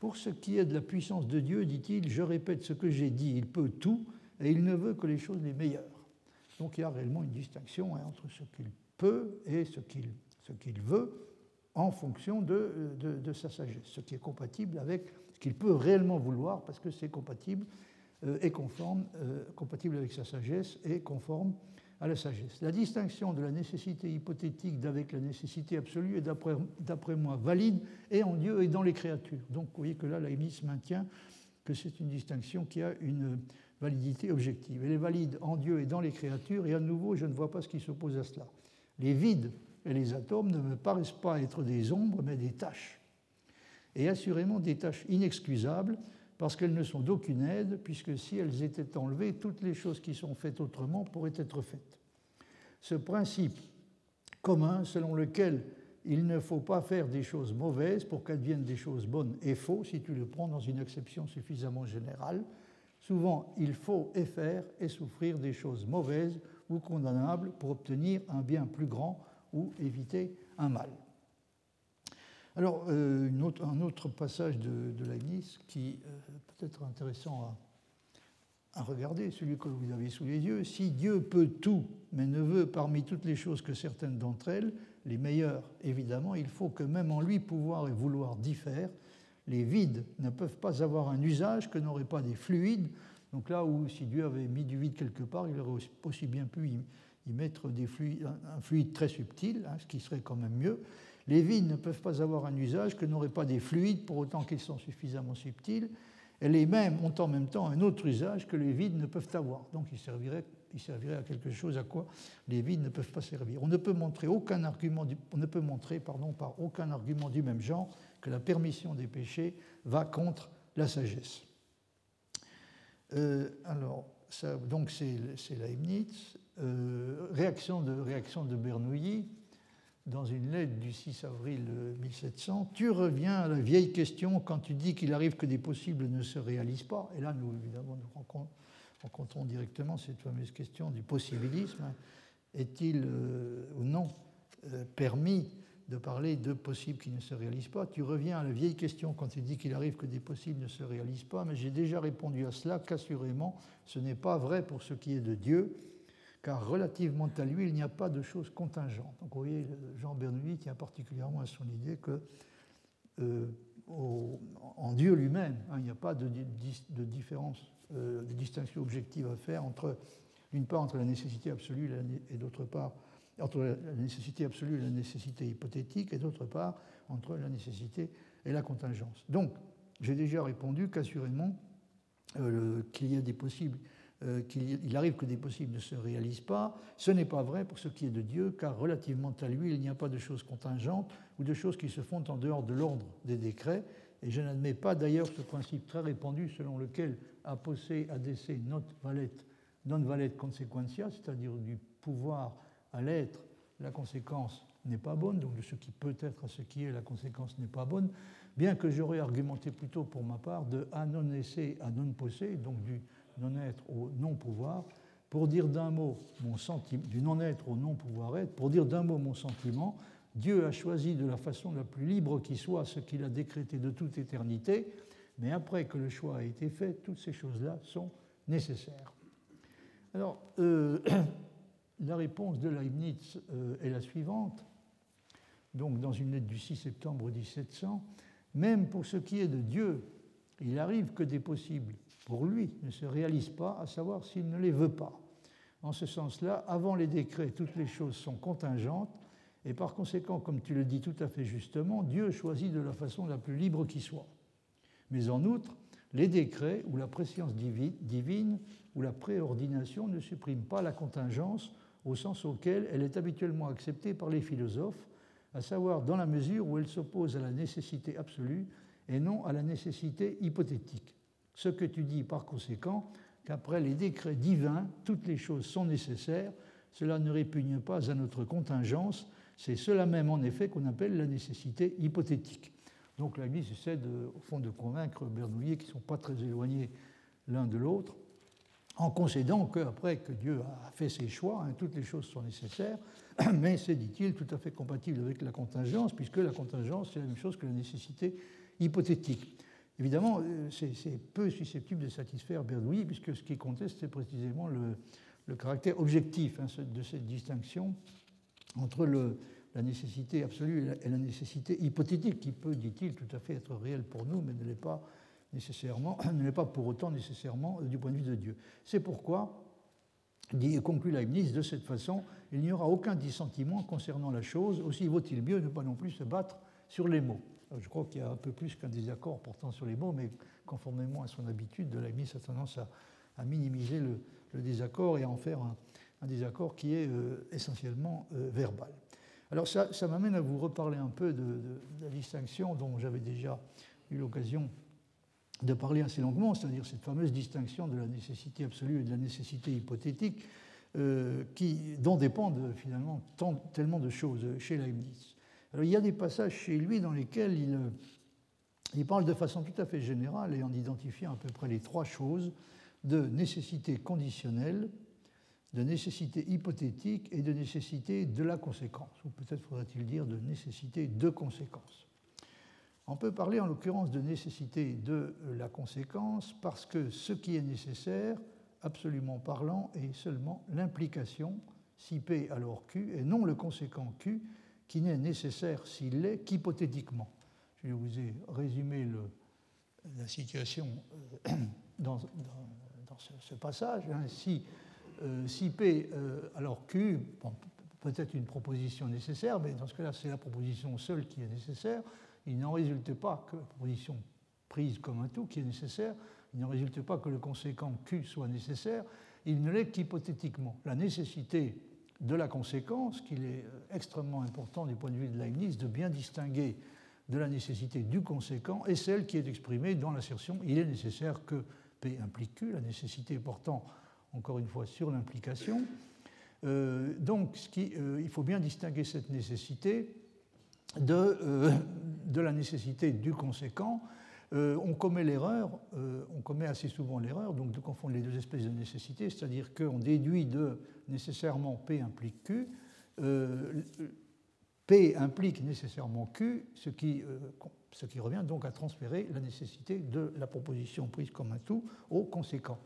Pour ce qui est de la puissance de Dieu, dit-il, je répète ce que j'ai dit, il peut tout et il ne veut que les choses les meilleures. Donc il y a réellement une distinction hein, entre ce qu'il peut et ce qu'il veut en fonction de, de, sa sagesse, ce qui est compatible avec ce qu'il peut réellement vouloir parce que c'est compatible euh, et conforme, euh, compatible avec sa sagesse et conforme à la sagesse. La distinction de la nécessité hypothétique d'avec la nécessité absolue est d'après moi valide et en Dieu et dans les créatures. Donc vous voyez que là, Leibniz maintient que c'est une distinction qui a une validité objective. Elle est valide en Dieu et dans les créatures, et à nouveau, je ne vois pas ce qui s'oppose à cela. Les vides et les atomes ne me paraissent pas être des ombres, mais des tâches. Et assurément des tâches inexcusables, parce qu'elles ne sont d'aucune aide, puisque si elles étaient enlevées, toutes les choses qui sont faites autrement pourraient être faites. Ce principe commun selon lequel il ne faut pas faire des choses mauvaises pour qu'adviennent des choses bonnes est faux si tu le prends dans une acception suffisamment générale, Souvent, il faut et faire et souffrir des choses mauvaises ou condamnables pour obtenir un bien plus grand ou éviter un mal. Alors, euh, un autre passage de, de qui euh, peut être intéressant regardez celui que vous avez sous les yeux. Si Dieu peut tout, mais ne veut parmi toutes les choses que certaines d'entre elles, les meilleures évidemment, il faut que même en lui pouvoir et vouloir diffèrent. Les vides ne peuvent pas avoir un usage que n'auraient pas des fluides. Donc là où si Dieu avait mis du vide quelque part, il aurait aussi bien pu y mettre des fluides, un fluide très subtil, hein, ce qui serait quand même mieux. Les vides ne peuvent pas avoir un usage que n'auraient pas des fluides pour autant qu'ils sont suffisamment subtils et les mêmes ont en même temps un autre usage que les vides ne peuvent avoir. Donc ils serviraient, à quelque chose à quoi les vides ne peuvent pas servir. On ne peut montrer, aucun argument par aucun argument du même genre que la permission des péchés va contre la sagesse. Euh, alors, donc c'est Leibniz. Euh, réaction, de, réaction de Bernoulli dans une lettre du 6 avril 1700, tu reviens à la vieille question quand tu dis qu'il arrive que des possibles ne se réalisent pas. Et là, nous, évidemment, nous rencontrons directement cette fameuse question du possibilisme. Est-il euh, ou non euh, permis de parler de possibles qui ne se réalisent pas? Tu reviens à la vieille question quand tu dis qu'il arrive que des possibles ne se réalisent pas, mais j'ai déjà répondu à cela qu'assurément, ce n'est pas vrai pour ce qui est de Dieu car relativement à lui, il n'y a pas de choses contingentes. Donc vous voyez, Jean Bernoulli tient particulièrement à son idée que euh, en Dieu lui-même, hein, il n'y a pas de, différence, euh, de distinction objective à faire entre, d'une part, entre la nécessité absolue et d'autre part, entre la nécessité absolue et la nécessité hypothétique, et d'autre part, entre la nécessité et la contingence. Donc, j'ai déjà répondu qu'assurément, euh, qu'il y a des possibles qu'il arrive que des possibles ne se réalisent pas. Ce n'est pas vrai pour ce qui est de Dieu, car relativement à lui, il n'y a pas de choses contingentes ou de choses qui se font en dehors de l'ordre des décrets. Et je n'admets pas d'ailleurs ce principe très répandu selon lequel a possé ADC not valet, non valet consequentia, c'est-à-dire du pouvoir à l'être, la conséquence n'est pas bonne, donc de ce qui peut être à ce qui est, la conséquence n'est pas bonne, bien que j'aurais argumenté plutôt pour ma part de a non esse à non posse, donc du non-être au non-pouvoir, pour dire d'un mot mon sentiment, du non-être au non-pouvoir-être, pour dire d'un mot mon sentiment, Dieu a choisi de la façon la plus libre qui soit ce qu'il a décrété de toute éternité, mais après que le choix a été fait, toutes ces choses-là sont nécessaires. Alors, euh, (clears throat) la réponse de Leibniz euh, est la suivante. Donc, dans une lettre du 6 septembre 1700, même pour ce qui est de Dieu, il arrive que des possibles pour lui ne se réalisent pas, à savoir s'il ne les veut pas. En ce sens-là, avant les décrets, toutes les choses sont contingentes, et par conséquent, comme tu le dis tout à fait justement, Dieu choisit de la façon la plus libre qui soit. Mais en outre, les décrets ou la préscience divine ou la préordination ne suppriment pas la contingence au sens auquel elle est habituellement acceptée par les philosophes, à savoir dans la mesure où elle s'oppose à la nécessité absolue et non à la nécessité hypothétique. Ce que tu dis par conséquent, qu'après les décrets divins, toutes les choses sont nécessaires, cela ne répugne pas à notre contingence, c'est cela même en effet qu'on appelle la nécessité hypothétique. Donc la Bible essaie au fond de convaincre Bernoulli qui ne sont pas très éloignés l'un de l'autre, en concédant qu'après que Dieu a fait ses choix, hein, toutes les choses sont nécessaires, (clears throat) mais c'est, dit-il, tout à fait compatible avec la contingence, puisque la contingence, c'est la même chose que la nécessité hypothétique. Évidemment, euh, c'est peu susceptible de satisfaire Bernoulli, puisque ce qui conteste, c'est précisément le, caractère objectif hein, de cette distinction entre la nécessité absolue et la, nécessité hypothétique, qui peut, dit-il, tout à fait être réelle pour nous, mais ne l'est pas nécessairement, (coughs) ne l'est pas pour autant nécessairement euh, du point de vue de Dieu. C'est pourquoi, dit, conclut Leibniz de cette façon, il n'y aura aucun dissentiment concernant la chose, aussi vaut-il mieux ne pas non plus se battre sur les mots. Je crois qu'il y a un peu plus qu'un désaccord portant sur les mots, mais conformément à son habitude, de Leibniz a tendance à, minimiser le, désaccord et à en faire un, désaccord qui est euh, essentiellement euh, verbal. Alors ça, m'amène à vous reparler un peu de, la distinction dont j'avais déjà eu l'occasion de parler assez longuement, c'est-à-dire cette fameuse distinction de la nécessité absolue et de la nécessité hypothétique, euh, qui, dont dépendent finalement tellement de choses chez Leibniz il y a des passages chez lui dans lesquels il, euh, il parle de façon tout à fait générale et en identifiant à peu près les trois choses de nécessité conditionnelle, de nécessité hypothétique et de nécessité de la conséquence, ou peut-être faudrait-il dire de nécessité de conséquence. On peut parler en l'occurrence de nécessité de la conséquence parce que ce qui est nécessaire absolument parlant, est seulement l'implication, si P alors Q, et non le conséquent Q, qui n'est nécessaire s'il l'est qu'hypothétiquement. Je vous ai résumé la situation euh, (clears throat) dans, ce, passage. Hein. Si, euh, si, P alors Q, peut-être une proposition nécessaire, mais dans ce cas-là, c'est la proposition seule qui est nécessaire. Il n'en résulte pas que la proposition prise comme un tout qui est nécessaire, il ne résulte pas que le conséquent Q soit nécessaire, il ne l'est qu'hypothétiquement. La nécessité de la conséquence, qu'il est euh, extrêmement important du point de vue de Leibniz de bien distinguer de la nécessité du conséquent, est celle qui est exprimée dans l'assertion il est nécessaire que P implique Q, la nécessité portant encore une fois sur l'implication. Euh, donc euh, il faut bien distinguer cette nécessité de la nécessité du conséquent euh, on commet l'erreur, euh, on commet assez souvent l'erreur donc de confondre les deux espèces de nécessité, c'est-à-dire qu'on déduit de nécessairement P implique Q, euh, P implique nécessairement Q, ce qui, revient donc à transférer la nécessité de la proposition prise comme un tout au conséquent.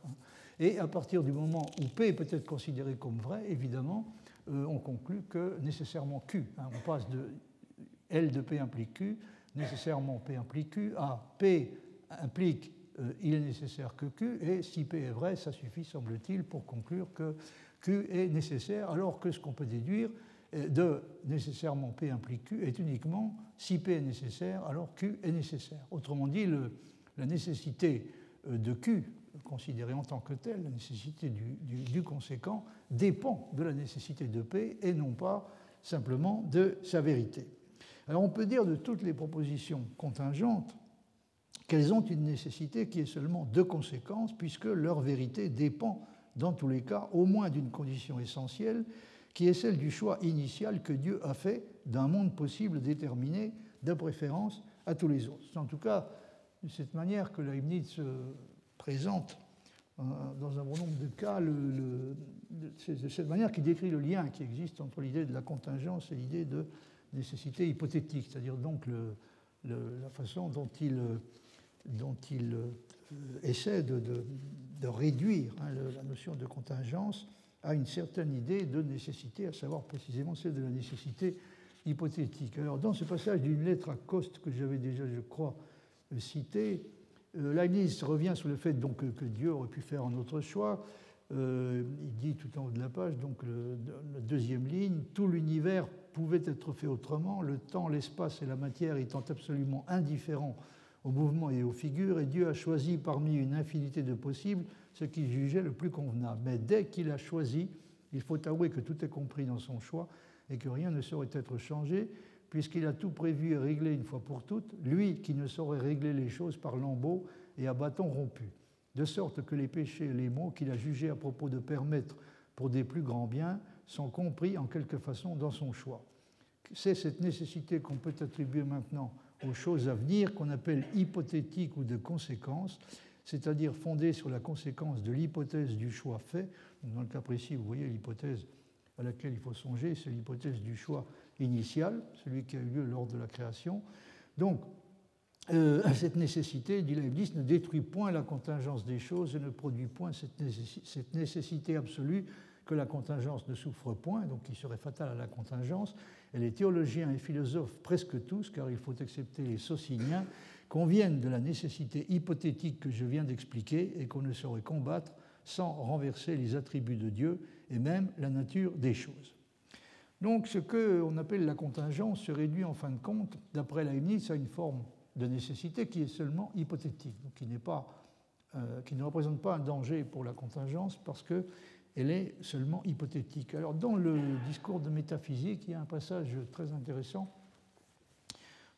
Et à partir du moment où P peut être considéré comme vrai, évidemment, on conclut que nécessairement Q, hein, on passe de L de P implique Q nécessairement P implique Q. A, P implique euh, il est nécessaire que Q, et si P est vrai, ça suffit, semble-t-il, pour conclure que Q est nécessaire, alors que ce qu'on peut déduire euh, de nécessairement P implique Q est uniquement si P est nécessaire, alors Q est nécessaire. Autrement dit, la nécessité euh, de Q, considérée en tant que telle, la nécessité du, du, conséquent, dépend de la nécessité de P et non pas simplement de sa vérité. Alors on peut dire de toutes les propositions contingentes qu'elles ont une nécessité qui est seulement de conséquence, puisque leur vérité dépend, dans tous les cas, au moins d'une condition essentielle, qui est celle du choix initial que Dieu a fait d'un monde possible déterminé de préférence à tous les autres. C'est en tout cas de cette manière que Leibniz se présente euh, dans un bon nombre de cas, c'est de cette manière qu'il décrit le lien qui existe entre l'idée de la contingence et l'idée de nécessité hypothétique, c'est-à-dire donc la façon dont il, euh, essaie de, réduire hein, la notion de contingence à une certaine idée de nécessité, à savoir précisément celle de la nécessité hypothétique. Alors, dans ce passage d'une lettre à Coste que j'avais déjà, je crois, cité, euh, Leibniz revient sur le fait donc, que Dieu aurait pu faire un autre choix. Euh, il dit tout en haut de la page, donc la deuxième ligne, tout l'univers pouvait être fait autrement, le temps, l'espace et la matière étant absolument indifférents aux mouvements et aux figures, et Dieu a choisi parmi une infinité de possibles ce qu'il jugeait le plus convenable. Mais dès qu'il a choisi, il faut avouer que tout est compris dans son choix et que rien ne saurait être changé, puisqu'il a tout prévu et réglé une fois pour toutes, lui qui ne saurait régler les choses par lambeaux et à bâton rompu de sorte que les péchés et les maux qu'il a jugés à propos de permettre pour des plus grands biens sont compris en quelque façon dans son choix. C'est cette nécessité qu'on peut attribuer maintenant aux choses à venir qu'on appelle hypothétique ou de conséquence, c'est-à-dire fondée sur la conséquence de l'hypothèse du choix fait. Dans le cas précis, vous voyez l'hypothèse à laquelle il faut songer, c'est l'hypothèse du choix initial, celui qui a eu lieu lors de la création. Donc, euh, cette nécessité, dit Leibniz, ne détruit point la contingence des choses et ne produit point cette, nécessité absolue que la contingence ne souffre point, donc qui serait fatale à la contingence. Et les théologiens et philosophes, presque tous, car il faut accepter les sociniens, conviennent de la nécessité hypothétique que je viens d'expliquer et qu'on ne saurait combattre sans renverser les attributs de Dieu et même la nature des choses. Donc ce qu'on appelle la contingence se réduit en fin de compte, d'après Leibniz, à une forme de nécessité qui est seulement hypothétique, donc qui, pas, euh, qui ne représente pas un danger pour la contingence parce qu'elle est seulement hypothétique. Alors dans le discours de métaphysique, il y a un passage très intéressant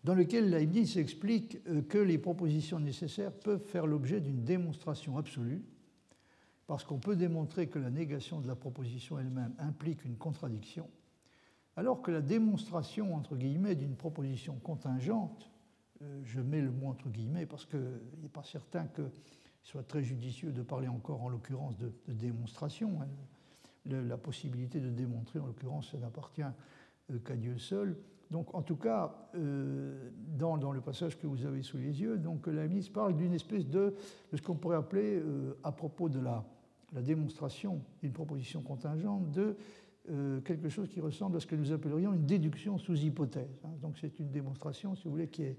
dans lequel Leibniz explique euh, que les propositions nécessaires peuvent faire l'objet d'une démonstration absolue, parce qu'on peut démontrer que la négation de la proposition elle-même implique une contradiction, alors que la démonstration, entre guillemets, d'une proposition contingente euh, je mets le mot entre guillemets parce qu'il n'est pas certain qu'il soit très judicieux de parler encore en l'occurrence de, démonstration. Hein. la possibilité de démontrer, en l'occurrence, ça n'appartient euh, qu'à Dieu seul. Donc, en tout cas, euh, dans, le passage que vous avez sous les yeux, donc la ministre parle d'une espèce de, ce qu'on pourrait appeler, à propos de la, la démonstration d'une proposition contingente de euh, quelque chose qui ressemble à ce que nous appellerions une déduction sous hypothèse. Hein. Donc c'est une démonstration, si vous voulez, qui est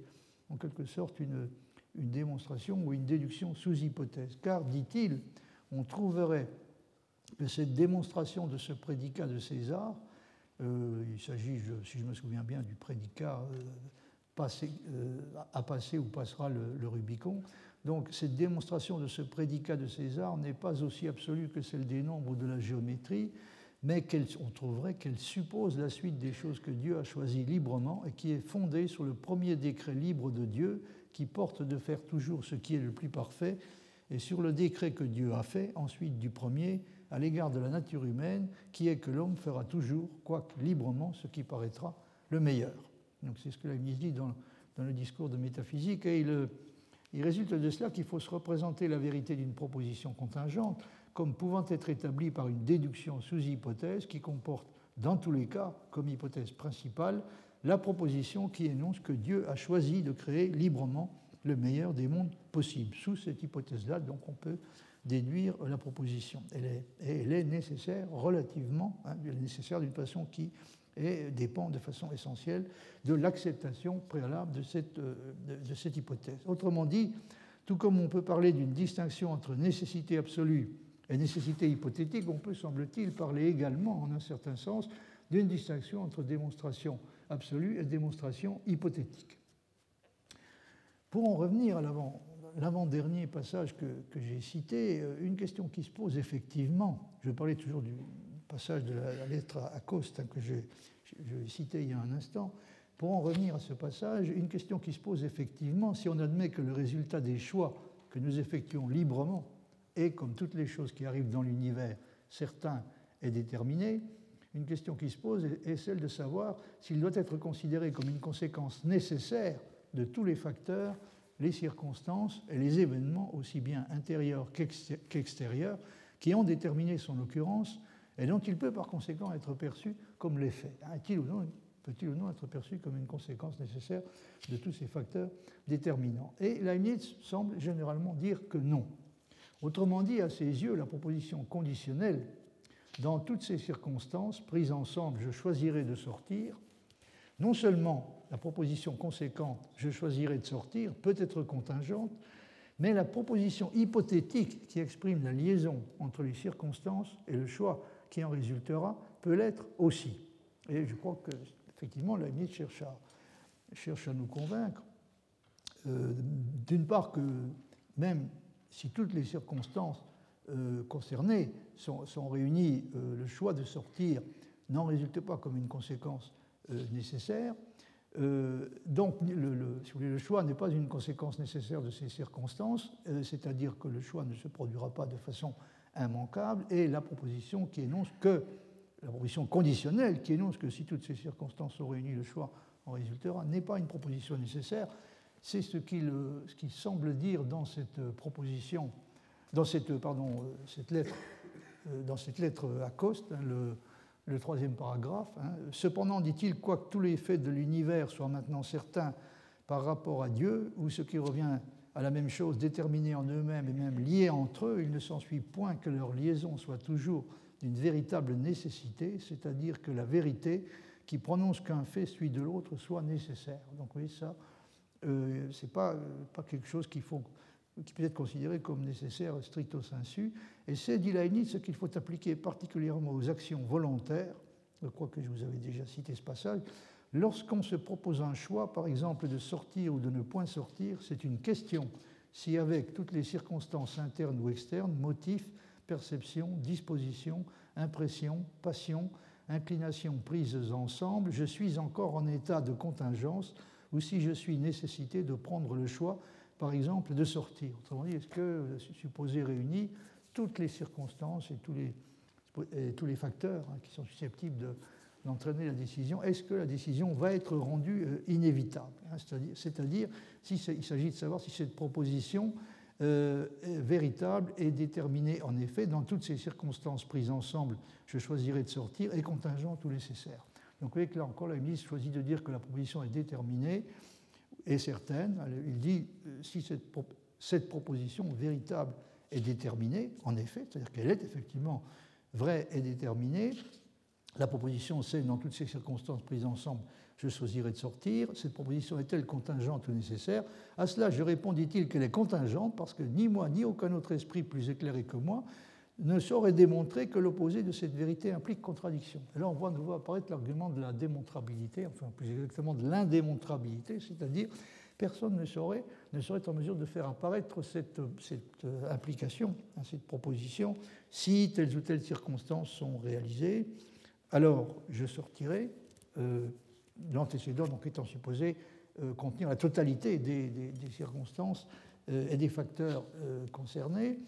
en quelque sorte une, une démonstration ou une déduction sous hypothèse. Car, dit-il, on trouverait que cette démonstration de ce prédicat de César, euh, il s'agit, si je me souviens bien, du prédicat euh, passé, à passer ou passera le, le, Rubicon. Donc cette démonstration de ce prédicat de César n'est pas aussi absolue que celle des nombres ou de la géométrie, mais on trouverait qu'elle suppose la suite des choses que Dieu a choisies librement et qui est fondée sur le premier décret libre de Dieu qui porte de faire toujours ce qui est le plus parfait et sur le décret que Dieu a fait ensuite du premier à l'égard de la nature humaine qui est que l'homme fera toujours, quoique librement, ce qui paraîtra le meilleur. Donc c'est ce que Leibniz dit dans, le discours de métaphysique et il, résulte de cela qu'il faut se représenter la vérité d'une proposition contingente comme pouvant être établi par une déduction sous hypothèse qui comporte, dans tous les cas, comme hypothèse principale, la proposition qui énonce que Dieu a choisi de créer librement le meilleur des mondes possibles. Sous cette hypothèse-là, donc, on peut déduire la proposition. Elle est, elle est nécessaire relativement, hein, elle est nécessaire d'une façon qui dépend de façon essentielle de l'acceptation préalable euh, de cette hypothèse. Autrement dit, tout comme on peut parler d'une distinction entre nécessité absolue et nécessité hypothétique, on peut, semble-t-il, parler également, en un certain sens, d'une distinction entre démonstration absolue et démonstration hypothétique. Pour en revenir à l'avant-dernier passage que, j'ai cité, euh, une question qui se pose effectivement, je parlais toujours du passage de la, lettre à Coste hein, que j'ai cité il y a un instant, pour en revenir à ce passage, une question qui se pose effectivement, si on admet que le résultat des choix que nous effectuons librement et comme toutes les choses qui arrivent dans l'univers, certain est déterminé, une question qui se pose est celle de savoir s'il doit être considéré comme une conséquence nécessaire de tous les facteurs, les circonstances et les événements, aussi bien intérieurs qu'extérieurs, qui ont déterminé son occurrence et dont il peut par conséquent être perçu comme l'effet. Est-il ou non peut-il ou non être perçu comme une conséquence nécessaire de tous ces facteurs déterminants? Et Leibniz semble généralement dire que non. Autrement dit, à ses yeux, la proposition conditionnelle, dans toutes ces circonstances, prises ensemble, je choisirai de sortir, non seulement la proposition conséquente, je choisirai de sortir, peut être contingente, mais la proposition hypothétique qui exprime la liaison entre les circonstances et le choix qui en résultera peut l'être aussi. Et je crois que, effectivement, Leibniz cherche à, cherche à nous convaincre, euh, d'une part, que même si toutes les circonstances euh, concernées sont, réunies, euh, le choix de sortir n'en résulte pas comme une conséquence euh, nécessaire. donc, le, voulez, le choix n'est pas une conséquence nécessaire de ces circonstances, c'est-à-dire que le choix ne se produira pas de façon immanquable, et la proposition qui énonce que, la proposition conditionnelle qui énonce que si toutes ces circonstances sont réunies, le choix en résultera, n'est pas une proposition nécessaire, c'est ce qu'il ce semble dire dans cette proposition, dans cette, pardon, cette lettre, euh, dans cette lettre à Coste, hein, le, troisième paragraphe. Hein. Cependant, dit-il, quoique tous les faits de l'univers soient maintenant certains par rapport à Dieu, ou ce qui revient à la même chose, déterminés en eux-mêmes et même liés entre eux, il ne s'ensuit point que leur liaison soit toujours d'une véritable nécessité, c'est-à-dire que la vérité qui prononce qu'un fait suit de l'autre soit nécessaire. Donc, vous voyez, ça, euh, ce n'est pas, pas quelque chose qu'il faut qui peut être considéré comme nécessaire stricto sensu. Et c'est, dit Leibniz, ce qu'il faut appliquer particulièrement aux actions volontaires. Je crois que je vous avais déjà cité ce passage. Lorsqu'on se propose un choix, par exemple de sortir ou de ne point sortir, c'est une question si avec toutes les circonstances internes ou externes, motifs, perception, disposition, impression, passion, inclination prises ensemble, je suis encore en état de contingence ou si je suis nécessité de prendre le choix, par exemple, de sortir. Autrement dit, est-ce que, supposé réuni, toutes les circonstances et tous les, tous les facteurs hein, qui sont susceptibles d'entraîner la décision, est-ce que la décision va être rendue euh, inévitable hein, C'est-à-dire, s'il s'agit de savoir si cette proposition euh, est déterminée en effet dans toutes ces circonstances prises ensemble, je choisirai de sortir, et contingente ou nécessaire. Donc vous voyez que là encore, la ministre choisit de dire que la proposition est déterminée et certaine. Il dit euh, si cette, cette proposition véritable est déterminée, en effet, c'est-à-dire qu'elle est effectivement vraie et déterminée. La proposition c'est dans toutes ces circonstances prises ensemble, je choisirai de sortir. Cette proposition est-elle contingente ou nécessaire? À cela, je réponds, dit-il, qu'elle est contingente parce que ni moi, ni aucun autre esprit plus éclairé que moi ne saurait démontrer que l'opposé de cette vérité implique contradiction. Et là, on voit nouveau apparaître l'argument de la démontrabilité, enfin plus exactement de l'indémontrabilité, c'est-à-dire personne ne saurait, ne saurait en mesure de faire apparaître cette, cette euh, implication, hein, cette proposition, si telles ou telles circonstances sont réalisées. Alors, je sortirai, euh, l'antécédent donc étant supposé euh, contenir la totalité des, circonstances et des facteurs concernés,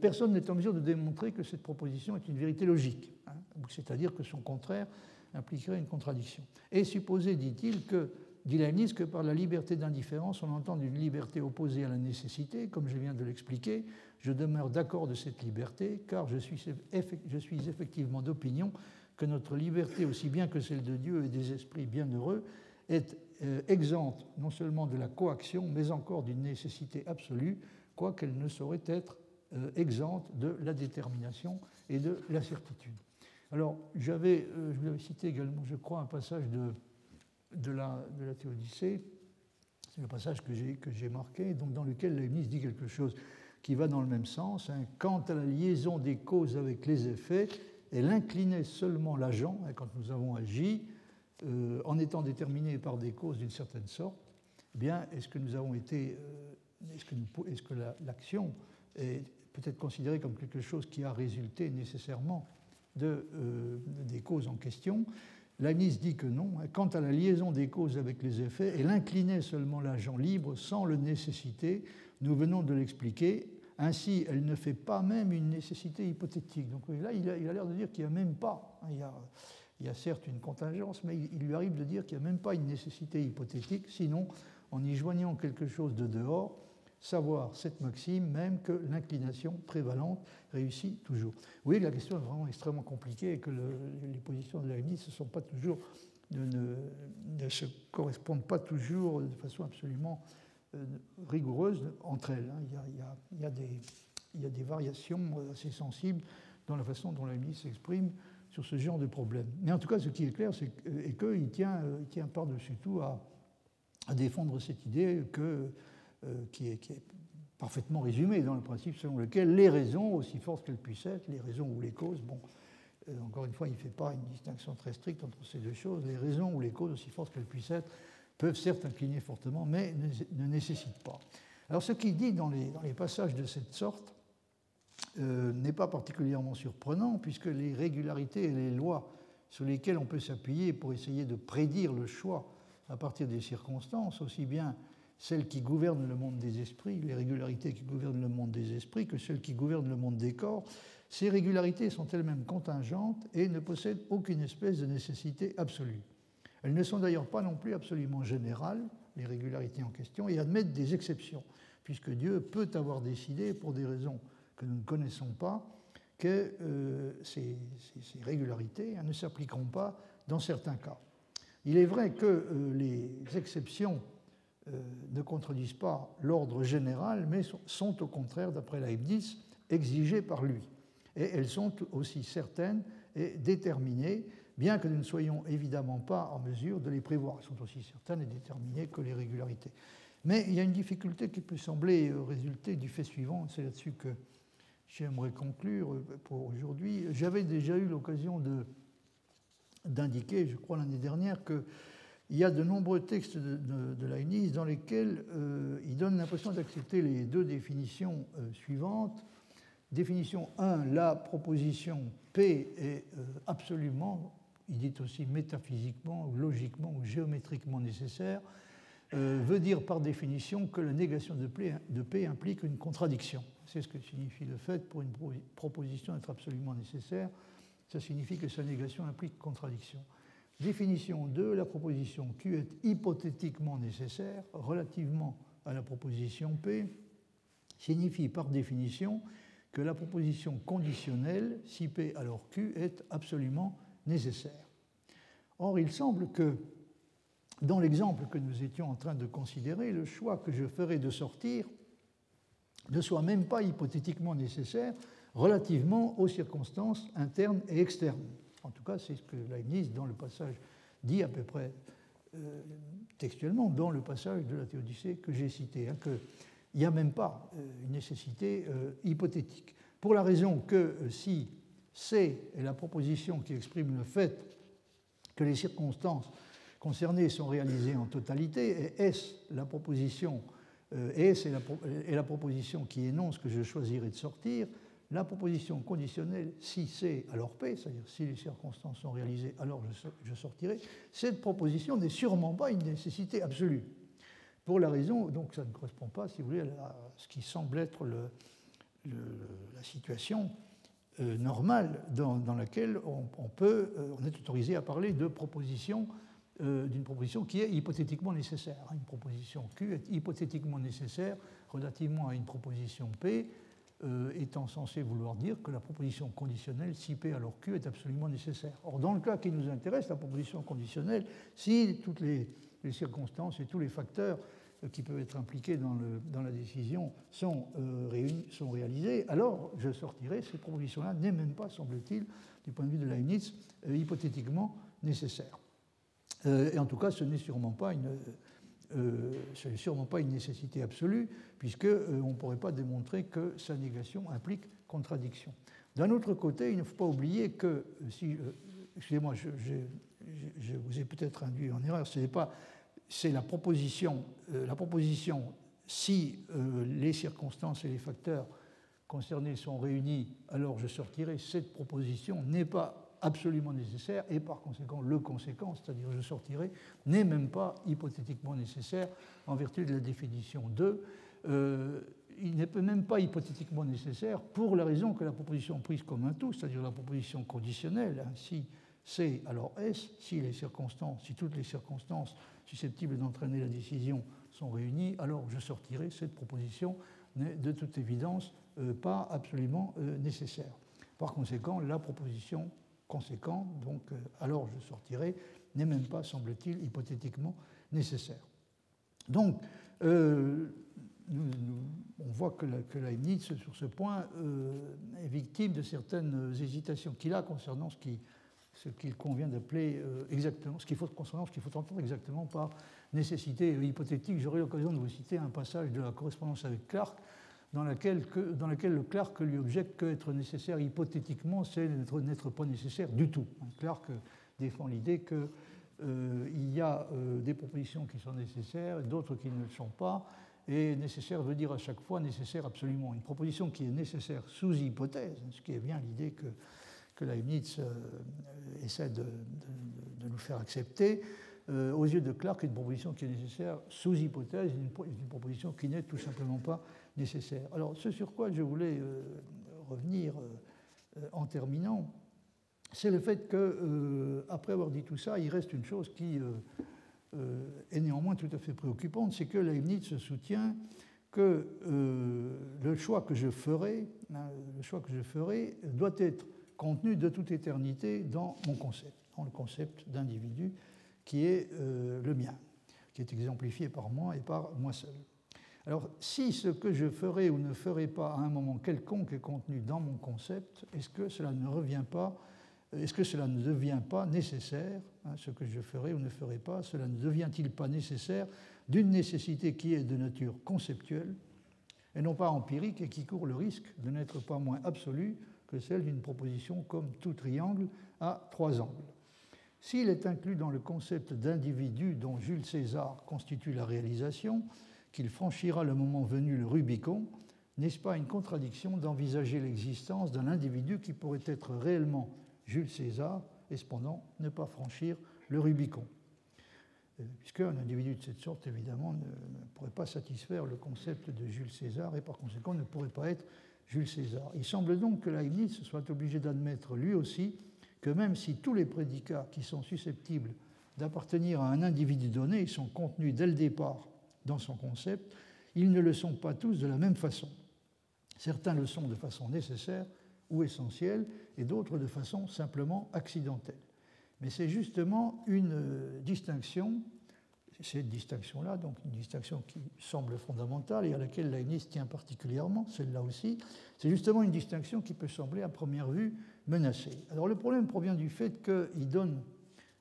personne n'est en mesure de démontrer que cette proposition est une vérité logique, hein, c'est-à-dire que son contraire impliquerait une contradiction. Et supposer, dit-il, que dit que par la liberté d'indifférence, on entend une liberté opposée à la nécessité, comme je viens de l'expliquer. Je demeure d'accord de cette liberté, car je suis, effectivement d'opinion que notre liberté, aussi bien que celle de Dieu et des esprits bienheureux, est euh, exempte non seulement de la coaction, mais encore d'une nécessité absolue, quoiqu'elle ne saurait être euh, exempte de la détermination et de la certitude. Alors, j'avais, euh, je vous avais cité également, je crois, un passage de de la, de la Théodicée, c'est le passage que j'ai, que j'ai marqué, donc dans lequel Leibniz dit quelque chose qui va dans le même sens. Hein. Quant à la liaison des causes avec les effets, elle inclinait seulement l'agent, hein, quand nous avons agi, euh, en étant déterminé par des causes d'une certaine sorte, eh bien, est-ce que nous avons été, euh, est-ce que, l'action est peut-être considérée comme quelque chose qui a résulté nécessairement de, euh, des causes en question? Leibniz dit que non. Quant à la liaison des causes avec les effets, elle inclinait seulement l'agent libre sans le nécessiter. Nous venons de l'expliquer. Ainsi, elle ne fait pas même une nécessité hypothétique. Donc là, il a l'air de dire qu'il n'y a même pas. Hein, certes une contingence, mais il lui arrive de dire qu'il n'y a même pas une nécessité hypothétique. Sinon, en y joignant quelque chose de dehors, savoir cette maxime, même que l'inclination prévalente réussit toujours. Que la question est vraiment extrêmement compliquée et que les positions de Leibniz ne sont pas toujours, ne, se correspondent pas toujours de façon absolument euh, rigoureuse entre elles. Il, y a, des, il, y a, variations assez sensibles dans la façon dont Leibniz s'exprime ce genre de problème. Mais en tout cas, ce qui est clair, c'est qu'il tient, par-dessus tout à, défendre cette idée euh, qui est, parfaitement résumé dans le principe selon lequel les raisons, aussi fortes qu'elles puissent être, les raisons ou les causes, bon, euh, encore une fois, il ne fait pas une distinction très stricte entre ces deux choses, les raisons ou les causes, aussi fortes qu'elles puissent être, peuvent certes incliner fortement, mais ne, nécessitent pas. Alors ce qu'il dit dans les, passages de cette sorte euh, n'est pas particulièrement surprenant, puisque les régularités et les lois sur lesquelles on peut s'appuyer pour essayer de prédire le choix à partir des circonstances, aussi bien celles qui gouvernent le monde des esprits, les régularités qui gouvernent le monde des esprits, que celles qui gouvernent le monde des corps, ces régularités sont elles-mêmes contingentes et ne possèdent aucune espèce de nécessité absolue. Elles ne sont d'ailleurs pas non plus absolument générales, les régularités en question, et admettent des exceptions, puisque Dieu peut avoir décidé, pour des raisons que nous ne connaissons pas, que euh, ces, régularités hein, ne s'appliqueront pas dans certains cas. Il est vrai que euh, les exceptions euh, ne contredisent pas l'ordre général, mais sont au contraire, d'après Leibniz, exigées par lui. Et elles sont aussi certaines et déterminées, bien que nous ne soyons évidemment pas en mesure de les prévoir. Elles sont aussi certaines et déterminées que les régularités. Mais il y a une difficulté qui peut sembler résulter du fait suivant, c'est là-dessus que j'aimerais conclure pour aujourd'hui. J'avais déjà eu l'occasion d'indiquer, je crois l'année dernière, que il y a de nombreux textes de, de, Leibniz dans lesquels euh, il donne l'impression d'accepter les deux définitions euh, suivantes. Définition 1, la proposition P est euh, absolument, il dit aussi métaphysiquement, logiquement ou géométriquement nécessaire, veut dire par définition que la négation de P implique une contradiction. C'est ce que signifie le fait pour une proposition être absolument nécessaire. Ça signifie que sa négation implique contradiction. Définition 2, la proposition Q est hypothétiquement nécessaire relativement à la proposition P, signifie par définition que la proposition conditionnelle, si P alors Q, est absolument nécessaire. Or, il semble que dans l'exemple que nous étions en train de considérer, le choix que je ferai de sortir ne soit même pas hypothétiquement nécessaire relativement aux circonstances internes et externes. En tout cas, c'est ce que Leibniz, dans le passage, dit à peu près euh, textuellement, dans le passage de la théodicée que j'ai cité, hein, qu'il n'y a même pas euh, une nécessité euh, hypothétique. Pour la raison que si C est la proposition qui exprime le fait que les circonstances concernées sont réalisées en totalité, et S, la proposition, S est la, la proposition qui énonce que je choisirai de sortir, la proposition conditionnelle, si c'est alors P, c'est-à-dire si les circonstances sont réalisées, alors je sortirai, cette proposition n'est sûrement pas une nécessité absolue. Pour la raison, donc ça ne correspond pas, si vous voulez, à ce qui semble être la situation euh, normale dans, laquelle on, peut, euh, on est autorisé à parler de proposition euh, d'une proposition qui est hypothétiquement nécessaire. Une proposition Q est hypothétiquement nécessaire relativement à une proposition P euh, étant censé vouloir dire que la proposition conditionnelle, si P alors Q, est absolument nécessaire. Or, dans le cas qui nous intéresse, la proposition conditionnelle, si toutes les, circonstances et tous les facteurs euh, qui peuvent être impliqués dans, la décision sont, euh, réunis, sont réalisés, alors je sortirai, cette proposition-là n'est même pas, semble-t-il, du point de vue de Leibniz, hypothétiquement nécessaire. Et en tout cas, ce n'est sûrement pas une euh, ce n'est sûrement pas une nécessité absolue, puisqu'on euh, ne pourrait pas démontrer que sa négation implique contradiction. D'un autre côté, il ne faut pas oublier que, euh, si, excusez-moi, je, vous ai peut-être induit en erreur, ce n'est pas, c'est la proposition, la proposition si les circonstances et les facteurs concernés sont réunis, alors je sortirai. Cette proposition n'est pas absolument nécessaire et par conséquent le conséquent, c'est-à-dire je sortirai, n'est même pas hypothétiquement nécessaire en vertu de la définition 2. Euh, il n'est même pas hypothétiquement nécessaire pour la raison que la proposition prise comme un tout, c'est-à-dire la proposition conditionnelle, si C alors S, si les circonstances, si toutes les circonstances susceptibles d'entraîner la décision sont réunies, alors je sortirai, cette proposition n'est de toute évidence euh, pas absolument euh, nécessaire. Par conséquent, la proposition conséquent, donc euh, alors je sortirai, n'est même pas, semble-t-il, hypothétiquement nécessaire. Donc, euh, on voit que, la, Leibniz, sur ce point, euh, est victime de certaines hésitations qu'il a concernant ce qu'il convient d'appeler exactement, ce qu'il faut, concernant ce qu'il faut entendre exactement par nécessité hypothétique. J'aurai l'occasion de vous citer un passage de la correspondance avec Clark dans laquelle, le Clark lui objecte qu'être nécessaire hypothétiquement, c'est n'être pas nécessaire du tout. Clark défend l'idée qu'il euh, y a euh, des propositions qui sont nécessaires, d'autres qui ne le sont pas, et nécessaire veut dire à chaque fois nécessaire absolument. Une proposition qui est nécessaire sous hypothèse, ce qui est bien l'idée que, que Leibniz euh, essaie de, de, nous faire accepter, aux yeux de Clark, une proposition qui est nécessaire sous hypothèse, une, une proposition qui n'est tout simplement pas Alors, ce sur quoi je voulais euh, revenir euh, en terminant, c'est le fait que, euh, après avoir dit tout ça, il reste une chose qui est néanmoins tout à fait préoccupante, c'est que Leibniz se soutient que le choix que je ferai, hein, le choix que je ferai, doit être contenu de toute éternité dans mon concept, dans le concept d'individu qui est le mien, qui est exemplifié par moi et par moi seul. Alors, si ce que je ferai ou ne ferai pas à un moment quelconque est contenu dans mon concept, est-ce que cela ne revient pas, est-ce que cela ne devient pas nécessaire, hein, ce que je ferai ou ne ferai pas, cela ne devient-il pas nécessaire d'une nécessité qui est de nature conceptuelle et non pas empirique et qui court le risque de n'être pas moins absolue que celle d'une proposition comme tout triangle à trois angles? S'il est inclus dans le concept d'individu dont Jules César constitue la réalisation, qu'il franchira le moment venu le Rubicon, n'est-ce pas une contradiction d'envisager l'existence d'un individu qui pourrait être réellement Jules César et cependant ne pas franchir le Rubicon? Euh, Puisqu'un individu de cette sorte, évidemment, ne, pourrait pas satisfaire le concept de Jules César et par conséquent ne pourrait pas être Jules César. Il semble donc que Leibniz soit obligé d'admettre lui aussi que même si tous les prédicats qui sont susceptibles d'appartenir à un individu donné sont contenus dès le départ dans son concept, ils ne le sont pas tous de la même façon. Certains le sont de façon nécessaire ou essentielle, et d'autres de façon simplement accidentelle. Mais c'est justement une euh, distinction, cette distinction-là, donc une distinction qui semble fondamentale et à laquelle Leibniz tient particulièrement, celle-là aussi, c'est justement une distinction qui peut sembler à première vue menacée. Alors le problème provient du fait qu'il donne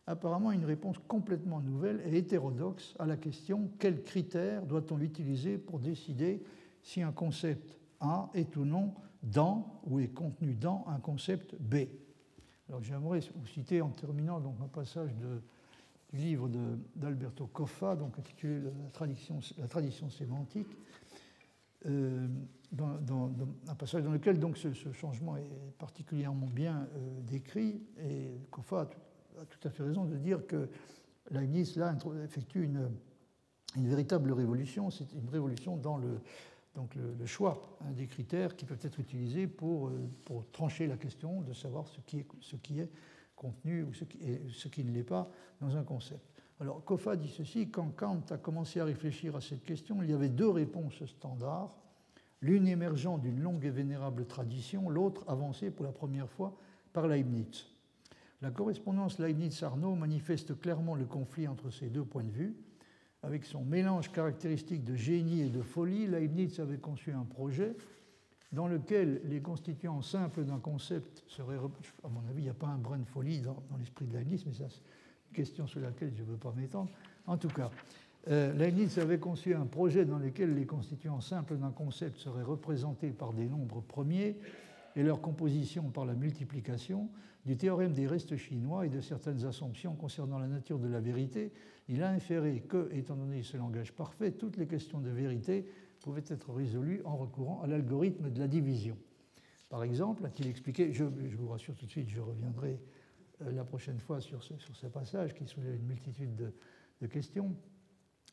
apparemment une réponse complètement nouvelle et hétérodoxe à la question quels critères doit-on utiliser pour décider si un concept A est ou non dans ou est contenu dans un concept B? Alors j'aimerais vous citer en terminant donc un passage du livre d'Alberto Coffa, donc intitulé La tradition, sémantique, euh, un passage dans lequel donc ce, changement est particulièrement bien euh, décrit, et Coffa tout, à fait raison de dire que Leibniz là effectue une, véritable révolution, c'est une révolution dans le, choix hein, des critères qui peuvent être utilisés pour, euh, pour, trancher la question de savoir ce qui est, ce qui est contenu ou ce qui, ce qui ne l'est pas dans un concept. Alors, Koffa dit ceci quand Kant a commencé à réfléchir à cette question, il y avait deux réponses standards, l'une émergeant d'une longue et vénérable tradition, l'autre avancée pour la première fois par Leibniz. La correspondance Leibniz-Arnaud manifeste clairement le conflit entre ces deux points de vue. Avec son mélange caractéristique de génie et de folie, Leibniz avait conçu un projet dans lequel les constituants simples d'un concept seraient. À mon avis, il n'y a pas un brin de folie dans, l'esprit de Leibniz, mais c'est une question sur laquelle je ne veux pas m'étendre. En tout cas, euh, Leibniz avait conçu un projet dans lequel les constituants simples d'un concept seraient représentés par des nombres premiers et leur composition par la multiplication, du théorème des restes chinois et de certaines assumptions concernant la nature de la vérité, il a inféré que, étant donné ce langage parfait, toutes les questions de vérité pouvaient être résolues en recourant à l'algorithme de la division. Par exemple, a-t-il expliqué, je, vous rassure tout de suite, je reviendrai euh, la prochaine fois sur ce, passage qui soulève une multitude de, questions.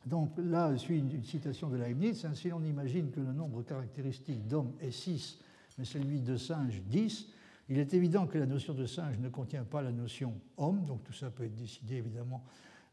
Donc là suit une, une citation de Leibniz. Si on imagine que le nombre caractéristique d'homme est 6 mais celui de singe 10, il est évident que la notion de singe ne contient pas la notion homme, donc tout ça peut être décidé évidemment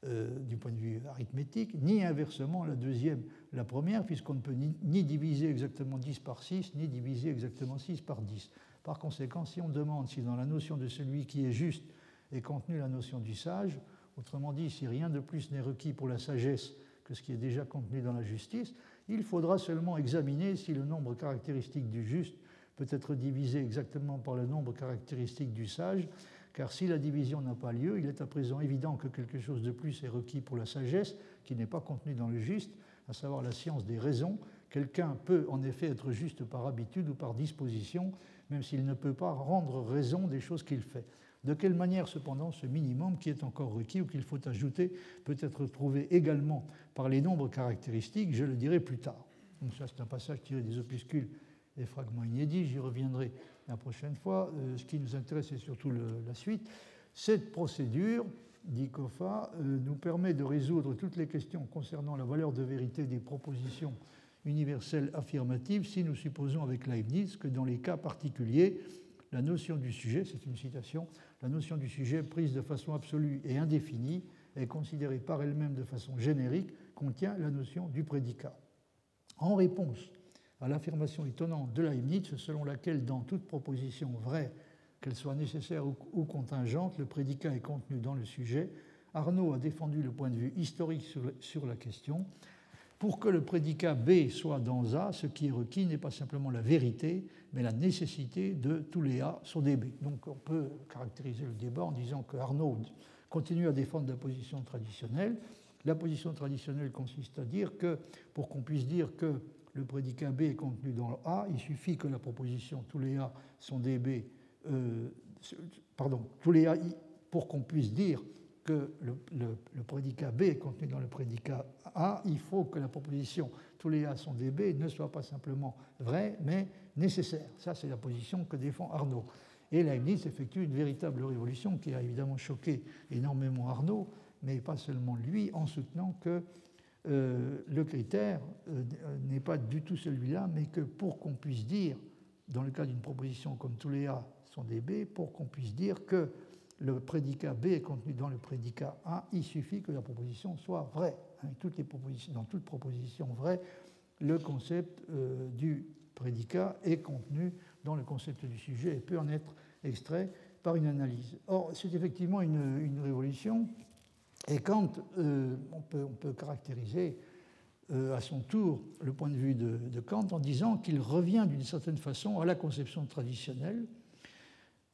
euh, du point de vue arithmétique, ni inversement la deuxième, la première, puisqu'on ne peut ni, diviser exactement 10 par 6, ni diviser exactement 6 par 10. Par conséquent, si on demande si dans la notion de celui qui est juste est contenue la notion du sage, autrement dit, si rien de plus n'est requis pour la sagesse que ce qui est déjà contenu dans la justice, il faudra seulement examiner si le nombre caractéristique du juste peut être divisé exactement par le nombre caractéristique du sage, car si la division n'a pas lieu, il est à présent évident que quelque chose de plus est requis pour la sagesse, qui n'est pas contenu dans le juste, à savoir la science des raisons. Quelqu'un peut en effet être juste par habitude ou par disposition, même s'il ne peut pas rendre raison des choses qu'il fait. De quelle manière, cependant, ce minimum qui est encore requis ou qu'il faut ajouter peut être trouvé également par les nombres caractéristiques Je le dirai plus tard. Donc ça, c'est un passage tiré des opuscules des fragments inédits, j'y reviendrai la prochaine fois. Euh, ce qui nous intéresse, c'est surtout la suite. Cette procédure, dit Koffa, euh, nous permet de résoudre toutes les questions concernant la valeur de vérité des propositions universelles affirmatives si nous supposons avec Leibniz que dans les cas particuliers, la notion du sujet, c'est une citation, la notion du sujet prise de façon absolue et indéfinie est considérée par elle-même de façon générique, contient la notion du prédicat. En réponse à l'affirmation étonnante de Leibniz selon laquelle dans toute proposition vraie, qu'elle soit nécessaire ou contingente, le prédicat est contenu dans le sujet, Arnaud a défendu le point de vue historique sur la question. Pour que le prédicat B soit dans A, ce qui est requis n'est pas simplement la vérité, mais la nécessité de tous les A sur des B. Donc on peut caractériser le débat en disant que Arnaud continue à défendre la position traditionnelle. La position traditionnelle consiste à dire que, pour qu'on puisse dire que le prédicat B est contenu dans le A, il suffit que la proposition tous les A sont des B, euh, pardon, tous les A, pour qu'on puisse dire que le, prédicat B est contenu dans le prédicat A, il faut que la proposition tous les A sont des B ne soit pas simplement vraie, mais nécessaire. Ça, c'est la position que défend Arnaud. Et Leibniz effectue une véritable révolution qui a évidemment choqué énormément Arnaud, mais pas seulement lui, en soutenant que le critère euh, n'est pas du tout celui-là, mais que pour qu'on puisse dire, dans le cas d'une proposition comme tous les A sont des B, pour qu'on puisse dire que le prédicat B est contenu dans le prédicat A, il suffit que la proposition soit vraie. Hein, toutes les propositions, dans toute proposition vraie, le concept euh, du prédicat est contenu dans le concept du sujet et peut en être extrait par une analyse. Or, c'est effectivement une révolution Et Kant, on, peut, on, peut, caractériser à son tour le point de vue de, de Kant en disant qu'il revient d'une certaine façon à la conception traditionnelle,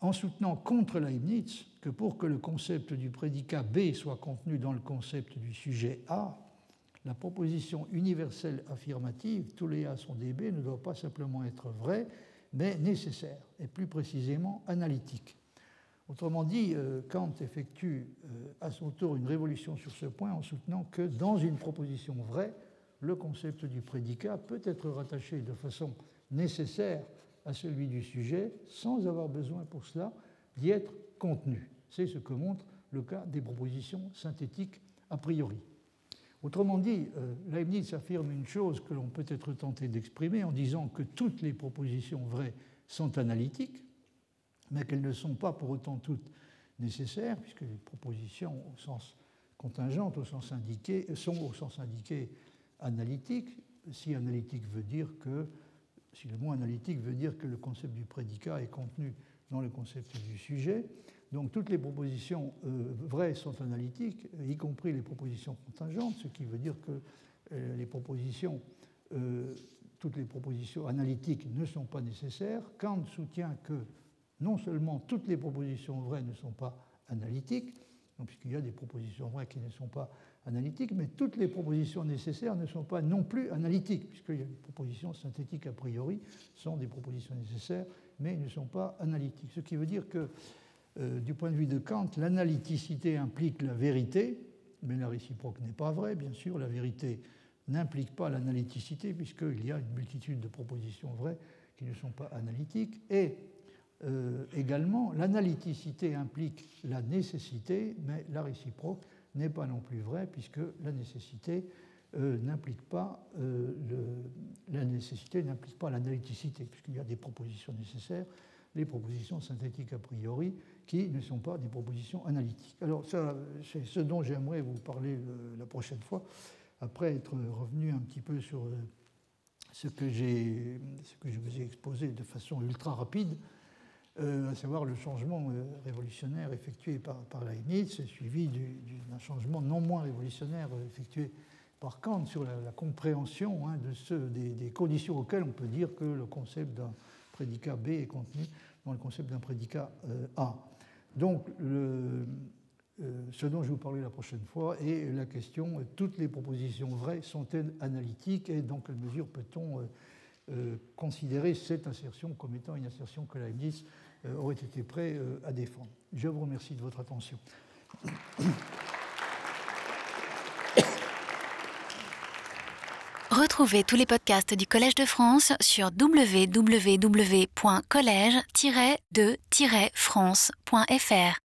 en soutenant contre Leibniz que pour que le concept du prédicat B soit contenu dans le concept du sujet A, la proposition universelle affirmative, tous les A sont des B, ne doit pas simplement être vraie, mais nécessaire, et plus précisément analytique. Autrement dit, euh, Kant effectue euh, à son tour une révolution sur ce point en soutenant que dans une proposition vraie, le concept du prédicat peut être rattaché de façon nécessaire à celui du sujet sans avoir besoin pour cela d'y être contenu. C'est ce que montre le cas des propositions synthétiques a priori. Autrement dit, euh, Leibniz affirme une chose que l'on peut être tenté d'exprimer en disant que toutes les propositions vraies sont analytiques, mais qu'elles ne sont pas pour autant toutes nécessaires, puisque les propositions au sens contingente, au sens indiqué, sont au sens indiqué analytiques. Si analytique veut dire que, si le mot analytique veut dire que le concept du prédicat est contenu dans le concept du sujet, donc toutes les propositions euh, vraies sont analytiques, y compris les propositions contingentes, ce qui veut dire que euh, les propositions, euh, toutes les propositions analytiques ne sont pas nécessaires. Kant soutient que non seulement toutes les propositions vraies ne sont pas analytiques, puisqu'il y a des propositions vraies qui ne sont pas analytiques, mais toutes les propositions nécessaires ne sont pas non plus analytiques, puisque les propositions synthétiques a priori sont des propositions nécessaires, mais ne sont pas analytiques. Ce qui veut dire que euh, du point de vue de Kant, l'analyticité implique la vérité, mais la réciproque n'est pas vraie, bien sûr. La vérité n'implique pas l'analyticité, puisqu'il y a une multitude de propositions vraies qui ne sont pas analytiques. Euh, également, l'analyticité implique la nécessité, mais la réciproque n'est pas non plus vraie, puisque la nécessité euh, n'implique pas la nécessité l'analyticité, puisqu'il y a des propositions nécessaires, les propositions synthétiques a priori, qui ne sont pas des propositions analytiques. Alors ça, c'est ce dont j'aimerais vous parler euh, la prochaine fois, après être revenu un petit peu sur euh, ce que, je vous ai exposé de façon ultra rapide, euh, à savoir le changement révolutionnaire effectué par, par Leibniz, suivi d'un changement non moins révolutionnaire effectué par Kant sur la, compréhension hein, de ce, des, conditions auxquelles on peut dire que le concept d'un prédicat B est contenu dans le concept d'un prédicat A. Donc, euh, ce dont je vais vous parler la prochaine fois est la question toutes les propositions vraies sont-elles analytiques et dans quelle mesure peut-on euh, euh, considérer cette assertion comme étant une assertion que Leibniz aurait été prêt à défendre. Je vous remercie de votre attention. Retrouvez tous les podcasts du Collège de France sur www.collège-de-france.fr.